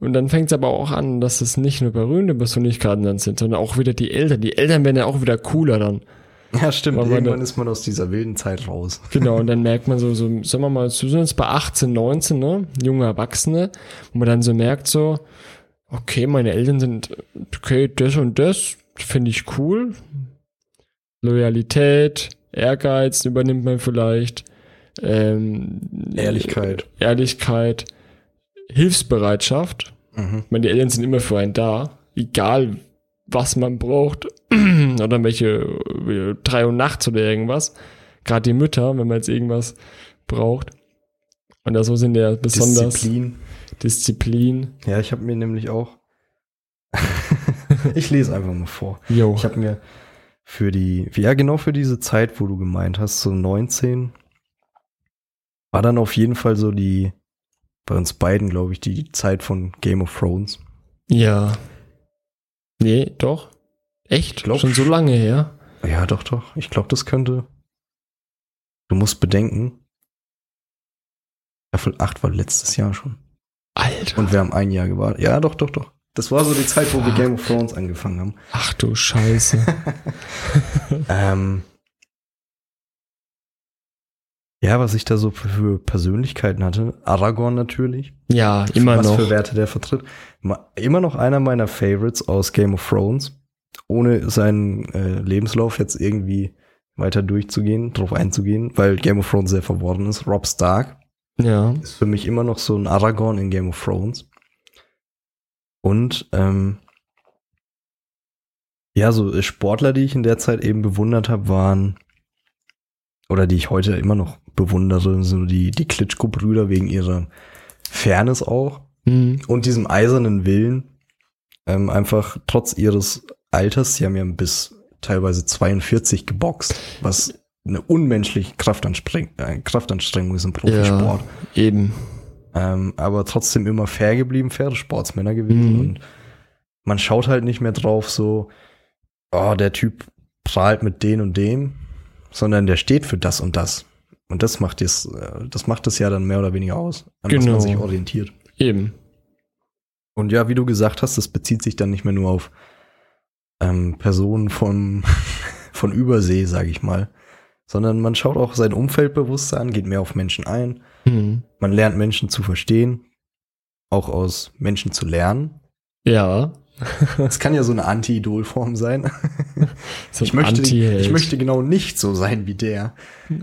Und dann fängt es aber auch an, dass es nicht nur berühmte Persönlichkeiten dann sind, sondern auch wieder die Eltern. Die Eltern werden ja auch wieder cooler dann. Ja, stimmt. Irgendwann da- ist man aus dieser wilden Zeit raus. (laughs) Genau, und dann merkt man so, so sagen wir mal, wir sind jetzt bei 18, 19, ne? Junge Erwachsene, wo man dann so merkt so, okay, meine Eltern sind, okay, das und das finde ich cool. Loyalität, Ehrgeiz übernimmt man vielleicht. Ähm, Ehrlichkeit. Ehrlichkeit, Hilfsbereitschaft. Mhm. Ich meine, die Eltern sind immer für einen da, egal was man braucht (clears throat) oder welche drei Uhr nachts oder irgendwas. Gerade die Mütter, wenn man jetzt irgendwas braucht. Und da so sind ja besonders Disziplin. Disziplin. Ja, ich habe mir nämlich auch. (laughs) ich lese einfach mal vor. Jo. Ich habe mir für die, ja genau für diese Zeit, wo du gemeint hast, so 19, war dann auf jeden Fall so die, bei uns beiden, glaube ich, die Zeit von Game of Thrones. Ja. Nee, doch. Echt? Glaub- Schon so lange her? Ja, doch, doch. Ich glaube, das könnte. Du musst bedenken, Staffel 8 war letztes Jahr schon. Alter. Und wir haben ein Jahr gewartet. Ja, doch, doch, doch. Das war so die Zeit, wo wir. Game of Thrones angefangen haben. Ach du Scheiße. (laughs) Ähm, ja, was ich da so für, Persönlichkeiten hatte. Aragorn natürlich. ja, immer was noch. für Werte der vertritt. Immer noch einer meiner Favorites aus Game of Thrones. Ohne seinen äh, Lebenslauf jetzt irgendwie weiter durchzugehen, drauf einzugehen, weil Game of Thrones sehr verworren ist. Rob Stark Ja. ist für mich immer noch so ein Aragorn in Game of Thrones. Und ähm, ja, so äh, Sportler, die ich in der Zeit eben bewundert habe, waren oder die ich heute immer noch bewundere, so die die Klitschko-Brüder wegen ihrer Fairness auch. Mhm. und diesem eisernen Willen, ähm, einfach trotz ihres Alters, sie haben ja bis teilweise 42 geboxt, was eine unmenschliche Kraftanstreng äh, Kraftanstrengung ist im Profisport. Eben. Ähm, aber trotzdem immer fair geblieben, faire Sportsmänner gewesen. Mhm. Und man schaut halt nicht mehr drauf, so, oh, der Typ prahlt mit den und dem, sondern der steht für das und das. Und das macht es, äh, das macht es ja dann mehr oder weniger aus, an was Genau. man sich orientiert. Eben. Und ja, wie du gesagt hast, das bezieht sich dann nicht mehr nur auf ähm, Personen von, (laughs) von Übersee, sage ich mal, sondern man schaut auch sein Umfeld bewusster an, geht mehr auf Menschen ein. Mhm. Man lernt Menschen zu verstehen, auch aus Menschen zu lernen. Ja. Es kann ja so eine Anti-Idol-Form sein. (laughs) So Ich möchte, ich möchte genau nicht so sein wie der.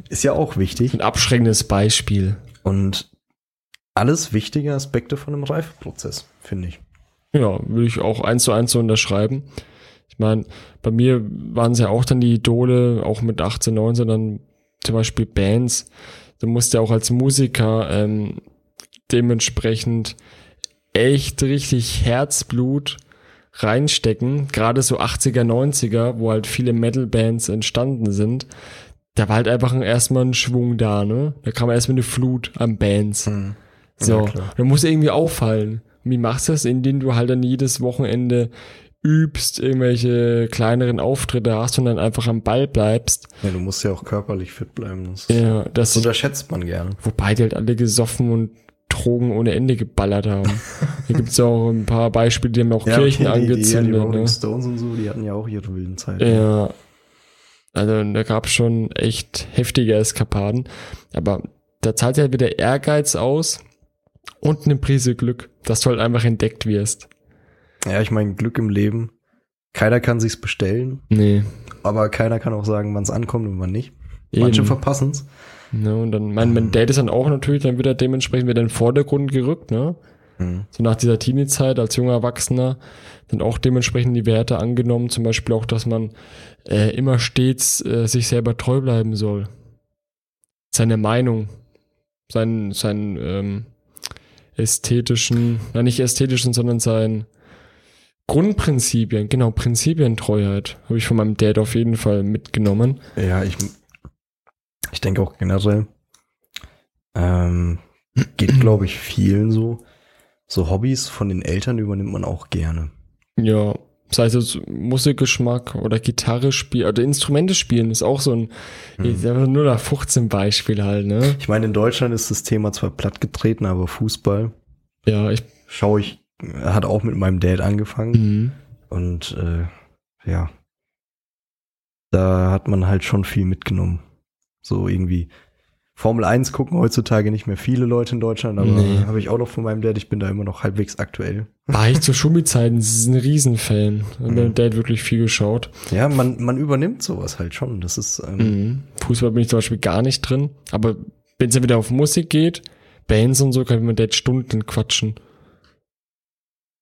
Ist ja auch wichtig. ein abschreckendes Beispiel. Und alles wichtige Aspekte von einem Reifeprozess, finde ich. Ja, würde ich auch eins zu eins so unterschreiben. Ich meine, bei mir waren es ja auch dann die Idole, auch mit 18, 19, dann zum Beispiel Bands. Du musst ja auch als Musiker ähm, dementsprechend echt richtig Herzblut reinstecken. Gerade so 80er, 90er, wo halt viele Metal-Bands entstanden sind. Da war halt einfach erstmal ein Schwung da, ne? Da kam erstmal eine Flut an Bands. So, Ja, klar. da muss irgendwie auffallen. Wie machst du das? Indem du halt dann jedes Wochenende übst, irgendwelche kleineren Auftritte hast und dann einfach am Ball bleibst. Ja, du musst ja auch körperlich fit bleiben. Das, Ja, das das unterschätzt man gerne. wobei die halt alle gesoffen und Drogen ohne Ende geballert haben. (laughs) Hier gibt's ja auch ein paar Beispiele, die haben auch Kirchen okay, die, die, ja, die angezündet. Rolling ne? Stones und so, die hatten ja auch ihre wilden Zeiten. Ja. Also da gab's schon echt heftige Eskapaden. Aber da zahlt ja wieder Ehrgeiz aus und eine Prise Glück, dass du halt einfach entdeckt wirst. Ja, ich meine, Glück im Leben. Keiner kann sich's bestellen, Nee. aber keiner kann auch sagen, wann es ankommt und wann nicht. Manche verpassen's. Ne, und dann, mein, mein Dad ist dann auch natürlich dann wieder dementsprechend wieder in den Vordergrund gerückt, ne? Mhm. So nach dieser Teenie-Zeit als junger Erwachsener dann auch dementsprechend die Werte angenommen, zum Beispiel auch, dass man äh, immer stets äh, sich selber treu bleiben soll. Seine Meinung, seinen, seinen ähm, ästhetischen, na nicht ästhetischen, sondern seinen Grundprinzipien, genau, Prinzipientreuheit, habe ich von meinem Dad auf jeden Fall mitgenommen. Ja, ich, ich denke auch generell, ähm, geht, glaube ich, vielen so. So Hobbys von den Eltern übernimmt man auch gerne. Ja, sei es Musikgeschmack oder Gitarre spielen oder Instrumente spielen ist auch so ein ich sag mal, nur nach 15 Beispiel halt, ne? Ich meine, in Deutschland ist das Thema zwar plattgetreten, aber Fußball Ja, ich schaue ich, hat auch mit meinem Dad angefangen. mhm. Und äh, ja, da hat man halt schon viel mitgenommen. So irgendwie Formel 1 gucken heutzutage nicht mehr viele Leute in Deutschland, aber Nee. habe ich auch noch von meinem Dad, ich bin da immer noch halbwegs aktuell. (laughs) war ich zu Schumi-Zeiten das ist ein Riesenfan. Und Mhm. mein Dad wirklich viel geschaut. Ja, man, man übernimmt sowas halt schon. Das ist, ähm, Mhm. Fußball bin ich zum Beispiel gar nicht drin. Aber wenn es dann wieder auf Musik geht, Bands und so, kann ich mit Dad Stunden quatschen.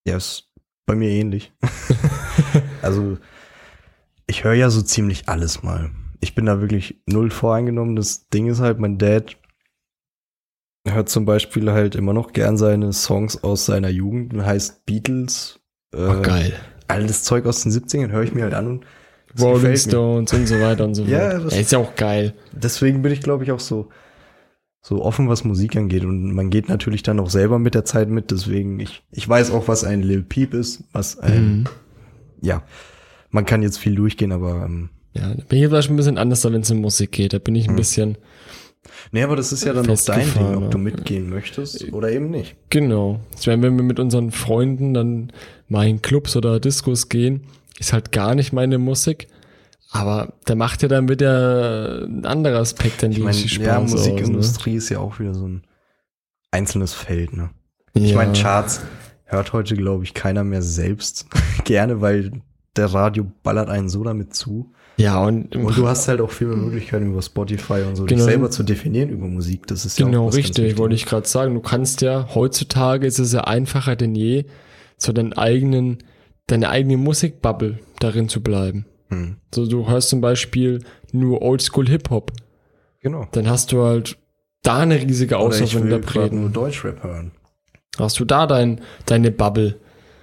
ja, ist bei mir ähnlich. (laughs) also, ich höre ja so ziemlich alles mal. Ich bin da wirklich null voreingenommen. Das Ding ist halt, mein Dad hört zum Beispiel halt immer noch gern seine Songs aus seiner Jugend, heißt Beatles. Äh, Oh, geil. Alles Zeug aus den 70ern höre ich mir halt an und Rolling. Stones und so weiter und so (laughs) Ja, fort. das- Ja, ist ja auch geil. Deswegen bin ich, glaube ich, auch so, so offen, was Musik angeht. Und man geht natürlich dann auch selber mit der Zeit mit. Deswegen, ich, ich weiß auch, was ein Lil Peep ist, was ein, Mhm. ja, man kann jetzt viel durchgehen, aber ähm, Ja, da bin ich vielleicht ein bisschen anders, wenn es um Musik geht. Da bin ich ein Mhm. bisschen, Nee, aber das ist ja dann auch dein Ding, ob du ja. mitgehen möchtest oder eben nicht. genau. Das wäre, wenn wir mit unseren Freunden dann mal in Clubs oder Discos gehen, ist halt gar nicht meine Musik. Aber da macht ja dann wieder ein anderer Aspekt dann Ich die meine, Spaß ja, aus, ne? Musikindustrie ist ja auch wieder so ein einzelnes Feld, ne? ne? Ich ja. meine, Charts hört heute, glaube ich, keiner mehr selbst (laughs) gerne, weil der Radio ballert einen so damit zu. Ja, und, Und du hast halt auch viel mehr Möglichkeiten über Spotify und so, Genau. dich selber zu definieren über Musik. Das ist ja Genau, auch richtig, wollte ich gerade sagen. Du kannst ja, heutzutage ist es ja einfacher denn je, so deinen eigenen, deine eigene Musikbubble darin zu bleiben. Hm. So, du hörst zum Beispiel nur Oldschool Hip-Hop. Genau. Dann hast du halt da eine riesige Auswahl von gerade nur Interpreten. Deutschrap hören. Hast du da dein, deine Bubble?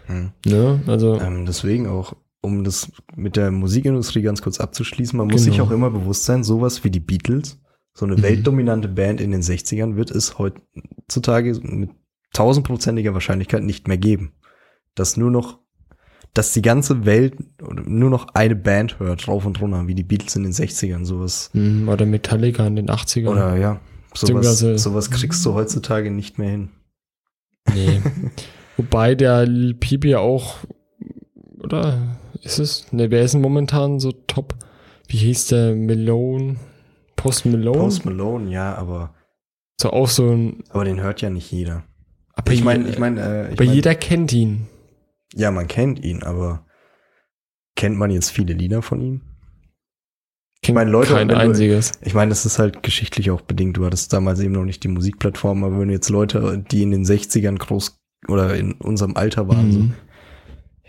Hm. Ne? Also, Ähm, deswegen auch, um das mit der Musikindustrie ganz kurz abzuschließen, man muss Genau. sich auch immer bewusst sein, sowas wie die Beatles, so eine Mhm. weltdominante Band in den 60ern wird es heutzutage mit tausendprozentiger Wahrscheinlichkeit nicht mehr geben. Dass nur noch, dass die ganze Welt nur noch eine Band hört, rauf und runter, wie die Beatles in den 60ern, sowas. hm, oder Metallica in den 80ern. Oder ja, sowas, sowas kriegst du heutzutage nicht mehr hin. Nee. (laughs) Wobei der Lil Peep ja auch, oder ist es? Ne, wer ist denn momentan so top? Wie hieß der? Malone? Post Malone? Post Malone, ja, aber, so auch so ein. aber den hört ja nicht jeder. Aber Ich meine, ich meine, äh, ich aber mein, jeder kennt ihn. Ja, man kennt ihn, aber kennt man jetzt viele Lieder von ihm? Kennt meine, Leute, kein wenn du- einziges. Ich meine, das ist halt geschichtlich auch bedingt. Du hattest damals eben noch nicht die Musikplattform, aber wenn jetzt Leute, die in den 60ern groß oder in unserem Alter waren, so, Mhm.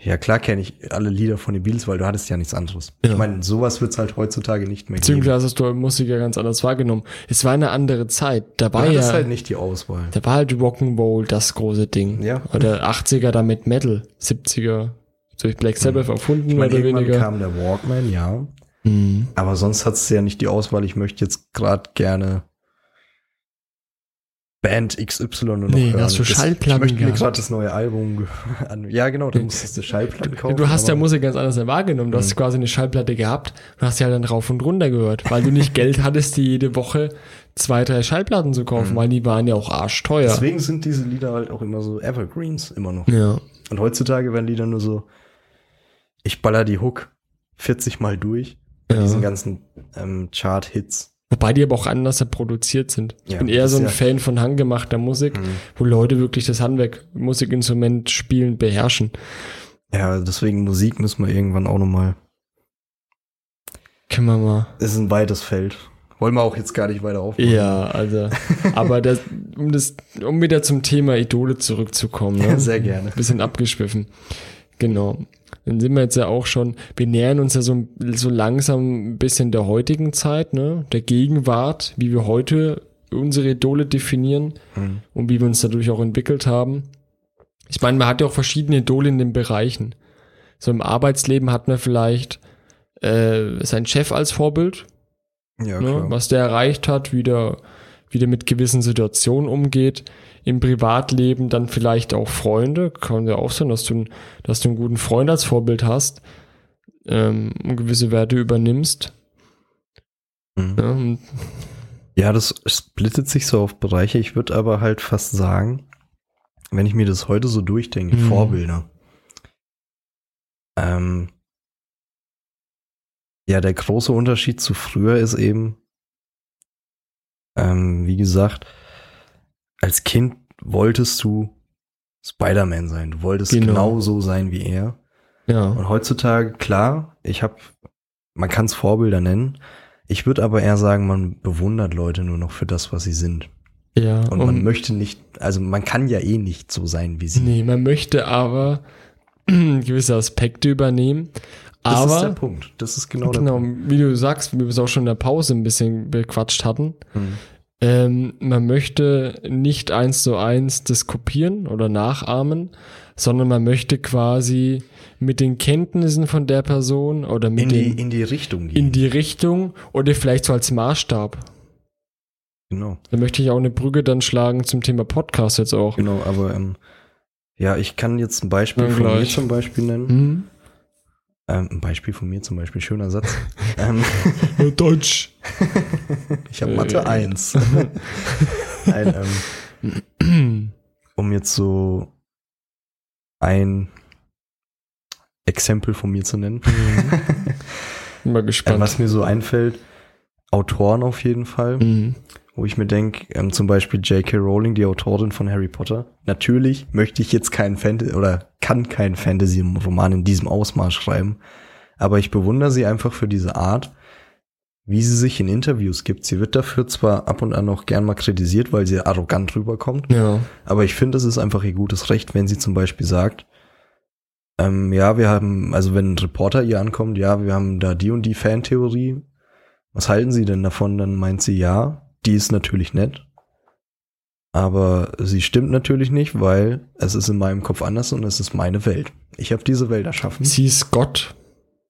Ja klar kenne ich alle Lieder von den Beatles, weil du hattest ja nichts anderes. Ja. Ich meine, sowas wird's halt heutzutage nicht mehr geben. Beziehungsweise hast du Musik ja ganz anders wahrgenommen. Es war eine andere Zeit. Da war ja, halt nicht die Auswahl. da war halt Rock'n'Roll das große Ding. Ja. Oder 80er damit Metal, 70er durch Black Sabbath erfunden, Mhm. Ich meine, oder weniger. kam der Walkman, ja. Mhm. Aber sonst hat's ja nicht die Auswahl. Ich möchte jetzt gerade gerne Band XY nur noch Nee, hören. hast du Das- Schallplatten Ich möchte mir gerade das neue Album (laughs) an. Ja, genau, du musstest die Schallplatten kaufen. Du hast ja Musik ganz anders wahrgenommen. Du hast quasi eine Schallplatte gehabt und hast ja dann rauf und runter gehört, weil du nicht (laughs) Geld hattest, die jede Woche zwei, drei Schallplatten zu kaufen, weil die waren ja auch arschteuer. Deswegen sind diese Lieder halt auch immer so Evergreens, immer noch. Ja. Und heutzutage werden Lieder nur so, ich baller die Hook 40 Mal durch. Bei Ja. diesen ganzen ähm, Chart-Hits. Wobei die aber auch anders produziert sind. Ich Ja, bin eher so ein ja- Fan von handgemachter Musik, Mhm. wo Leute wirklich das Handwerk, Musikinstrument spielen, beherrschen. Ja, deswegen Musik müssen wir irgendwann auch nochmal. Können wir mal. Es ist ein weites Feld. Wollen wir auch jetzt gar nicht weiter aufmachen. Ja, also, (laughs) aber das, um das, um wieder zum Thema Idole zurückzukommen, ne? Sehr gerne. Bisschen abgeschwiffen. Genau. Dann sind wir jetzt ja auch schon, wir nähern uns ja so, so langsam ein bisschen der heutigen Zeit, ne? Der Gegenwart, wie wir heute unsere Idole definieren Mhm. und wie wir uns dadurch auch entwickelt haben. Ich meine, man hat ja auch verschiedene Idole in den Bereichen. So im Arbeitsleben hat man vielleicht äh, seinen Chef als Vorbild, Ja, ne, was der erreicht hat, wie der, wie der mit gewissen Situationen umgeht. Im Privatleben dann vielleicht auch Freunde. Kann ja auch sein, dass du, dass du einen guten Freund als Vorbild hast ähm, und gewisse Werte übernimmst. Mhm. Ja, Ja, das splittet sich so auf Bereiche. Ich würde aber halt fast sagen, wenn ich mir das heute so durchdenke, Mhm. Vorbilder. Ähm, ja, der große Unterschied zu früher ist eben, ähm, wie gesagt, als Kind wolltest du Spider-Man sein. Du wolltest Genau. genau so sein wie er. ja. Und heutzutage, klar, ich habe, man kann es Vorbilder nennen. Ich würde aber eher sagen, man bewundert Leute nur noch für das, was sie sind. ja. Und man möchte nicht, also man kann ja eh nicht so sein wie sie. Nee, man möchte aber (clears throat) gewisse Aspekte übernehmen. das ist der aber, Punkt. Das ist genau, genau, der Punkt. wie du sagst, wie wir es auch schon in der Pause ein bisschen bequatscht hatten, Hm. Ähm, man möchte nicht eins zu eins das kopieren oder nachahmen, sondern man möchte quasi mit den Kenntnissen von der Person oder mit In die, den, in die Richtung gehen. in die Richtung oder vielleicht so als Maßstab. genau, Da möchte ich auch eine Brücke dann schlagen zum Thema Podcast jetzt auch. genau, aber ähm, ja, ich kann jetzt ein Beispiel Ja, von mir gleich. zum Beispiel nennen. Hm? Ähm, ein Beispiel von mir zum Beispiel, schöner Satz. (laughs) ähm, Deutsch. (laughs) ich habe Äh. Mathe (laughs) 1. Nein, ähm, um jetzt so ein Exempel von mir zu nennen. Bin mal Äh, gespannt. was mir so einfällt, Autoren auf jeden Fall, Mhm. Wo ich mir denke, ähm, zum Beispiel J.K. Rowling, die Autorin von Harry Potter. Natürlich möchte ich jetzt keinen Fantasy oder kann keinen Fantasy-Roman in diesem Ausmaß schreiben, aber ich bewundere sie einfach für diese Art, wie sie sich in Interviews gibt. Sie wird dafür zwar ab und an auch gern mal kritisiert, weil sie arrogant rüberkommt, Ja. aber ich finde, es ist einfach ihr gutes Recht, wenn sie zum Beispiel sagt, ähm, ja, wir haben, also wenn ein Reporter ihr ankommt, ja, wir haben da die und die Fantheorie. Was halten Sie denn davon? Dann meint sie, ja, die ist natürlich nett. Aber sie stimmt natürlich nicht, weil es ist in meinem Kopf anders und es ist meine Welt. Ich habe diese Welt erschaffen. Sie ist Gott.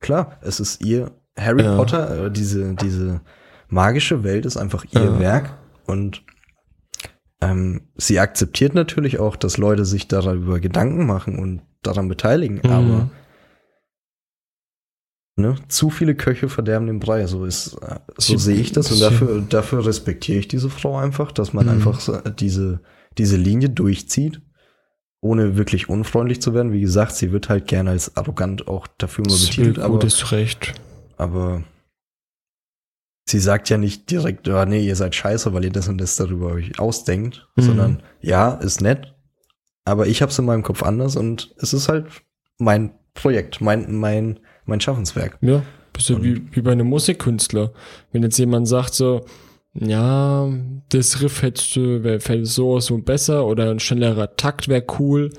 Klar, es ist ihr Harry Ja. Potter, äh, diese, diese magische Welt ist einfach ihr Ja. Werk und ähm, sie akzeptiert natürlich auch, dass Leute sich darüber Gedanken machen und daran beteiligen, Mhm. aber ne, zu viele Köche verderben den Brei, so ist, äh, so Sie- sehe ich das und dafür, dafür respektiere ich diese Frau einfach, dass man Mhm. einfach so diese, diese Linie durchzieht, ohne wirklich unfreundlich zu werden. Wie gesagt, sie wird halt gerne als arrogant auch dafür mal betitelt, aber gutes Recht. aber sie sagt ja nicht direkt, ah, nee, ihr seid scheiße, weil ihr das und das darüber euch ausdenkt, Mhm. sondern ja, ist nett, aber ich hab's in meinem Kopf anders und es ist halt mein Projekt, mein, mein, mein Schaffenswerk. Ja, bisschen Und- wie, wie bei einem Musikkünstler. Wenn jetzt jemand sagt so, ja, das Riff hättest du, wär, fällt so so besser oder ein schnellerer Takt wäre cool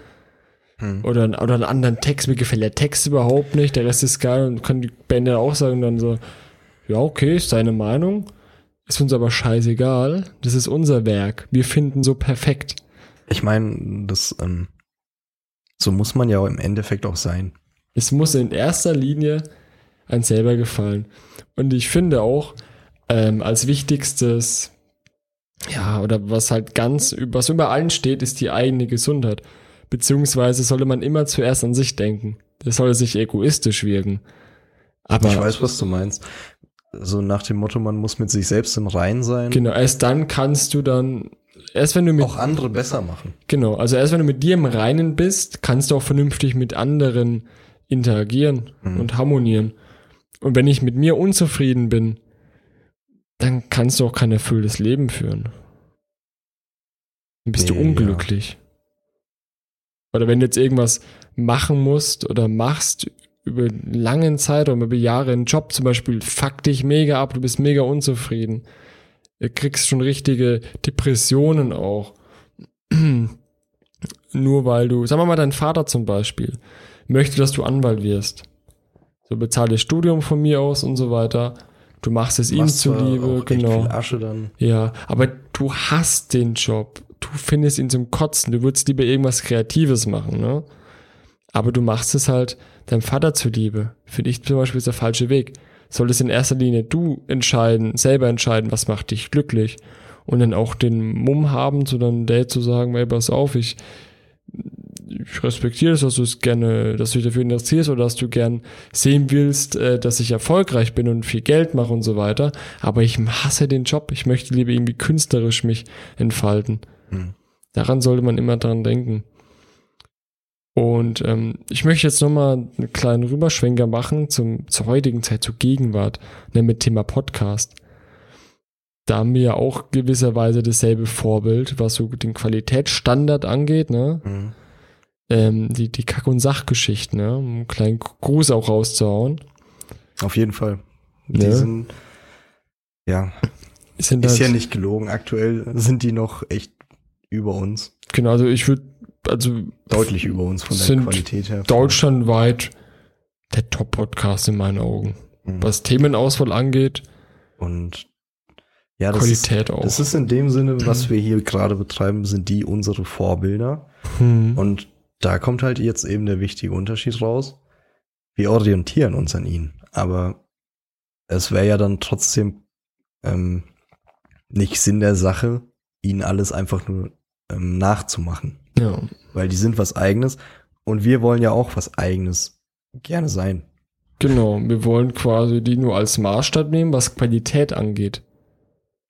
Hm. oder, ein- oder einen anderen Text, mir gefällt der Text überhaupt nicht, der Rest ist geil und kann die Band dann auch sagen dann so, ja, okay, ist deine Meinung, ist uns aber scheißegal, das ist unser Werk, wir finden so perfekt. Ich meine, das, ähm, so muss man ja auch im Endeffekt auch sein. Es muss in erster Linie an selber gefallen. Und ich finde auch, ähm, als wichtigstes, ja, oder was halt ganz, was über allen steht, ist die eigene Gesundheit. Beziehungsweise sollte man immer zuerst an sich denken. Das soll sich egoistisch wirken. Aber ich weiß, was du meinst. So nach dem Motto, man muss mit sich selbst im Rein sein. genau, erst dann kannst du dann, erst wenn du mit Auch andere besser machen. Genau, also erst wenn du mit dir im Reinen bist, kannst du auch vernünftig mit anderen interagieren Mhm. und harmonieren. Und wenn ich mit mir unzufrieden bin, dann kannst du auch kein erfülltes Leben führen. Dann bist du Nee, unglücklich. Oder wenn du jetzt irgendwas machen musst oder machst über langen Zeitraum, über Jahre, einen Job zum Beispiel, fuck dich mega ab, du bist mega unzufrieden. Du kriegst schon richtige Depressionen auch. (clears throat) Nur weil du, sagen wir mal, dein Vater zum Beispiel möchte, dass du Anwalt wirst. So bezahl das Studium von mir aus und so weiter. Du machst es ihm zuliebe, auch genau. viel Asche dann. Ja, aber du hast den Job. Du findest ihn zum Kotzen. Du würdest lieber irgendwas Kreatives machen, ne? Aber du machst es halt deinem Vater zuliebe. Finde ich zum Beispiel ist der falsche Weg. Solltest in erster Linie du entscheiden, selber entscheiden, was macht dich glücklich. Und dann auch den Mumm haben, zu deinem Date zu sagen, ey, pass auf, ich, ich respektiere das, dass du es gerne, dass du dich dafür interessierst oder dass du gern sehen willst, äh, dass ich erfolgreich bin und viel Geld mache und so weiter. Aber ich hasse den Job. Ich möchte lieber irgendwie künstlerisch mich entfalten. Hm. Daran sollte man immer dran denken. Und ähm, ich möchte jetzt nochmal einen kleinen Rüberschwenker machen zum, zur heutigen Zeit, zur Gegenwart, ne, mit Thema Podcast. Da haben wir ja auch gewisserweise dasselbe Vorbild, was so den Qualitätsstandard angeht, ne? Mhm. Ähm, die, die Kack- und Sachgeschichten, ne? um einen kleinen Gruß auch rauszuhauen. Auf jeden Fall. Die Ne? sind, ja, Sind ist halt, ja nicht gelogen. Aktuell sind die noch echt über uns. Genau, also ich würde, also Deutlich über uns von der Qualität her. deutschlandweit der Top-Podcast in meinen Augen. Mhm. Was Themenauswahl angeht, Und ja, das ist, Qualität auch. das ist in dem Sinne, was wir hier gerade betreiben, sind die unsere Vorbilder. hm. Und da kommt halt jetzt eben der wichtige Unterschied raus. Wir orientieren uns an ihnen, aber es wäre ja dann trotzdem ähm, nicht Sinn der Sache, ihnen alles einfach nur ähm, nachzumachen. ja, Weil die sind was eigenes und wir wollen ja auch was eigenes gerne sein. genau. Wir wollen quasi die nur als Maßstab nehmen, was Qualität angeht.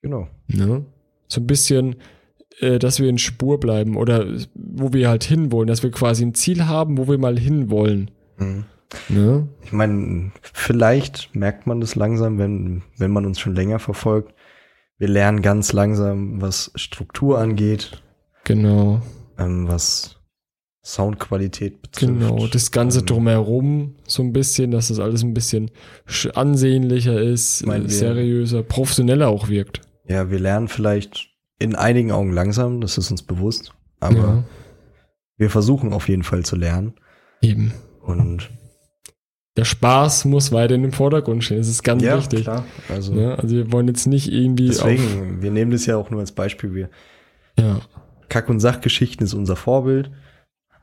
Genau. Ne? So ein bisschen, dass wir in Spur bleiben oder wo wir halt hinwollen, dass wir quasi ein Ziel haben, wo wir mal hinwollen. Mhm. Ne? Ich meine, vielleicht merkt man das langsam, wenn, wenn man uns schon länger verfolgt. Wir lernen ganz langsam, was Struktur angeht, Genau. ähm, was Soundqualität betrifft. Genau, das Ganze Ähm, drumherum so ein bisschen, dass das alles ein bisschen sch- ansehnlicher ist, äh, seriöser, professioneller auch wirkt. Ja, wir lernen vielleicht in einigen Augen langsam, das ist uns bewusst, aber ja, wir versuchen auf jeden Fall zu lernen eben. und Der Spaß muss weiterhin im Vordergrund stehen, das ist ganz wichtig. klar. Also Ne? Also wir wollen jetzt nicht irgendwie deswegen, wir nehmen das ja auch nur als Beispiel. Wir, Ja. Kack- und Sachgeschichten ist unser Vorbild,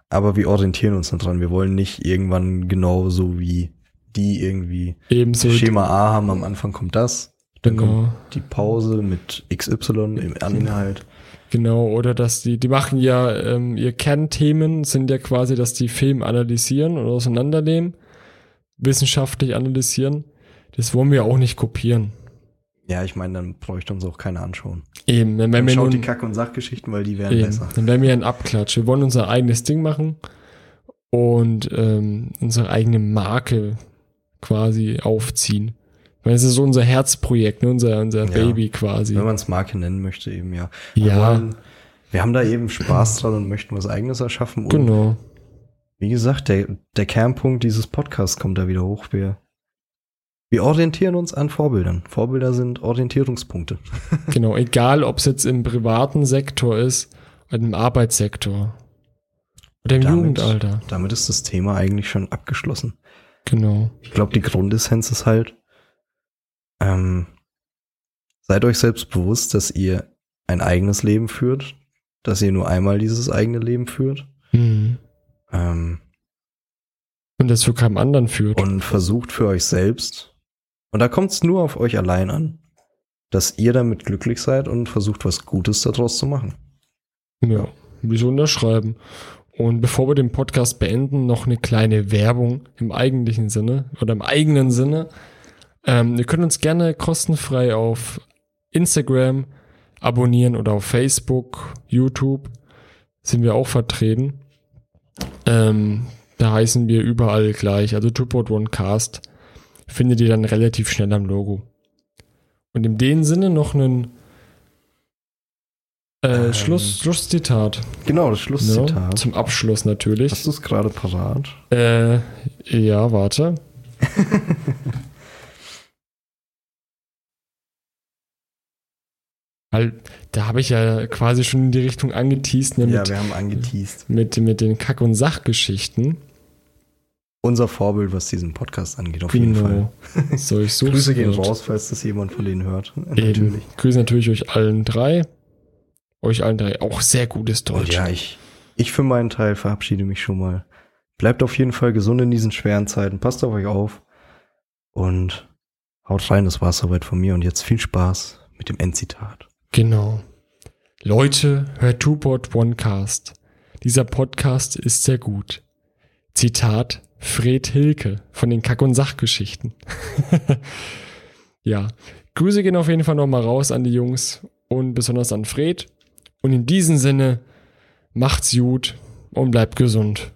aber wir orientieren uns dran. Wir wollen nicht irgendwann genauso wie die irgendwie Ebenso. Schema A haben, am Anfang kommt das, dann Genau. kommt die Pause mit XY im Inhalt. Genau, oder dass die, die machen ja, ähm, ihr Kernthemen sind ja quasi, dass die Film analysieren und auseinandernehmen, wissenschaftlich analysieren. Das wollen wir auch nicht kopieren. Ja, ich meine, dann bräuchte uns auch keiner anschauen. Eben, wenn, wenn wir schaut nun, die Kack- und Sachgeschichten, weil die werden eben, besser. dann wären wir ein Abklatsch. Wir wollen unser eigenes Ding machen und ähm, unsere eigene Marke quasi aufziehen. Weil es ist so unser Herzprojekt, ne? unser, unser Ja. Baby quasi. Wenn man es Marke nennen möchte, eben ja. Wir, Ja, wollen, wir haben da eben Spaß dran und möchten was Eigenes erschaffen. Und genau. wie gesagt, der, der Kernpunkt dieses Podcasts kommt da wieder hoch. Wir, wir orientieren uns an Vorbildern. Vorbilder sind Orientierungspunkte. (laughs) Genau, egal ob es jetzt im privaten Sektor ist oder im Arbeitssektor oder im Damit- Jugendalter. Damit ist das Thema eigentlich schon abgeschlossen. Genau. Ich glaube, die Grundessenz ist halt, ähm, seid euch selbst bewusst, dass ihr ein eigenes Leben führt, dass ihr nur einmal dieses eigene Leben führt Mhm. ähm, Und das zu keinem anderen führt. und versucht für euch selbst, und da kommt es nur auf euch allein an, dass ihr damit glücklich seid und versucht, was Gutes daraus zu machen. Ja, wieso unterschreiben? Und bevor wir den Podcast beenden, noch eine kleine Werbung im eigentlichen Sinne oder im eigenen Sinne. Ähm, ihr könnt uns gerne kostenfrei auf Instagram abonnieren oder auf Facebook, YouTube sind wir auch vertreten. Ähm, da heißen wir überall gleich, also Tuport One Cast findet ihr dann relativ schnell am Logo. Und in dem Sinne noch einen äh, Ähm. Schluss, Schlusszitat. Genau, das Ja, Schlusszitat. zum Abschluss natürlich. Hast du es gerade parat? Äh, ja, warte. (laughs) Weil da habe ich ja quasi schon in die Richtung angeteased, ne, Ja, mit, wir haben angeteased. mit, mit den Kack- und Sachgeschichten. Unser Vorbild, was diesen Podcast angeht, auf jeden Fall. Genau. (laughs) So, ich such's Grüße gehen raus, falls das jemand von denen hört. (laughs) Eben. Natürlich. Grüße natürlich euch allen drei. Euch allen drei. Auch sehr gutes Und Deutsch. ja, ich, ich für meinen Teil verabschiede mich schon mal. Bleibt auf jeden Fall gesund in diesen schweren Zeiten. Passt auf euch auf. Und haut rein, das war's soweit von mir. Und jetzt viel Spaß mit dem Endzitat. Genau. Leute, hört Tuport Onecast. Dieser Podcast ist sehr gut. Zitat Fred Hilke von den Kack- und Sachgeschichten. (laughs) ja, Grüße gehen auf jeden Fall nochmal raus an die Jungs und besonders an Fred. Und in diesem Sinne, macht's gut und bleibt gesund.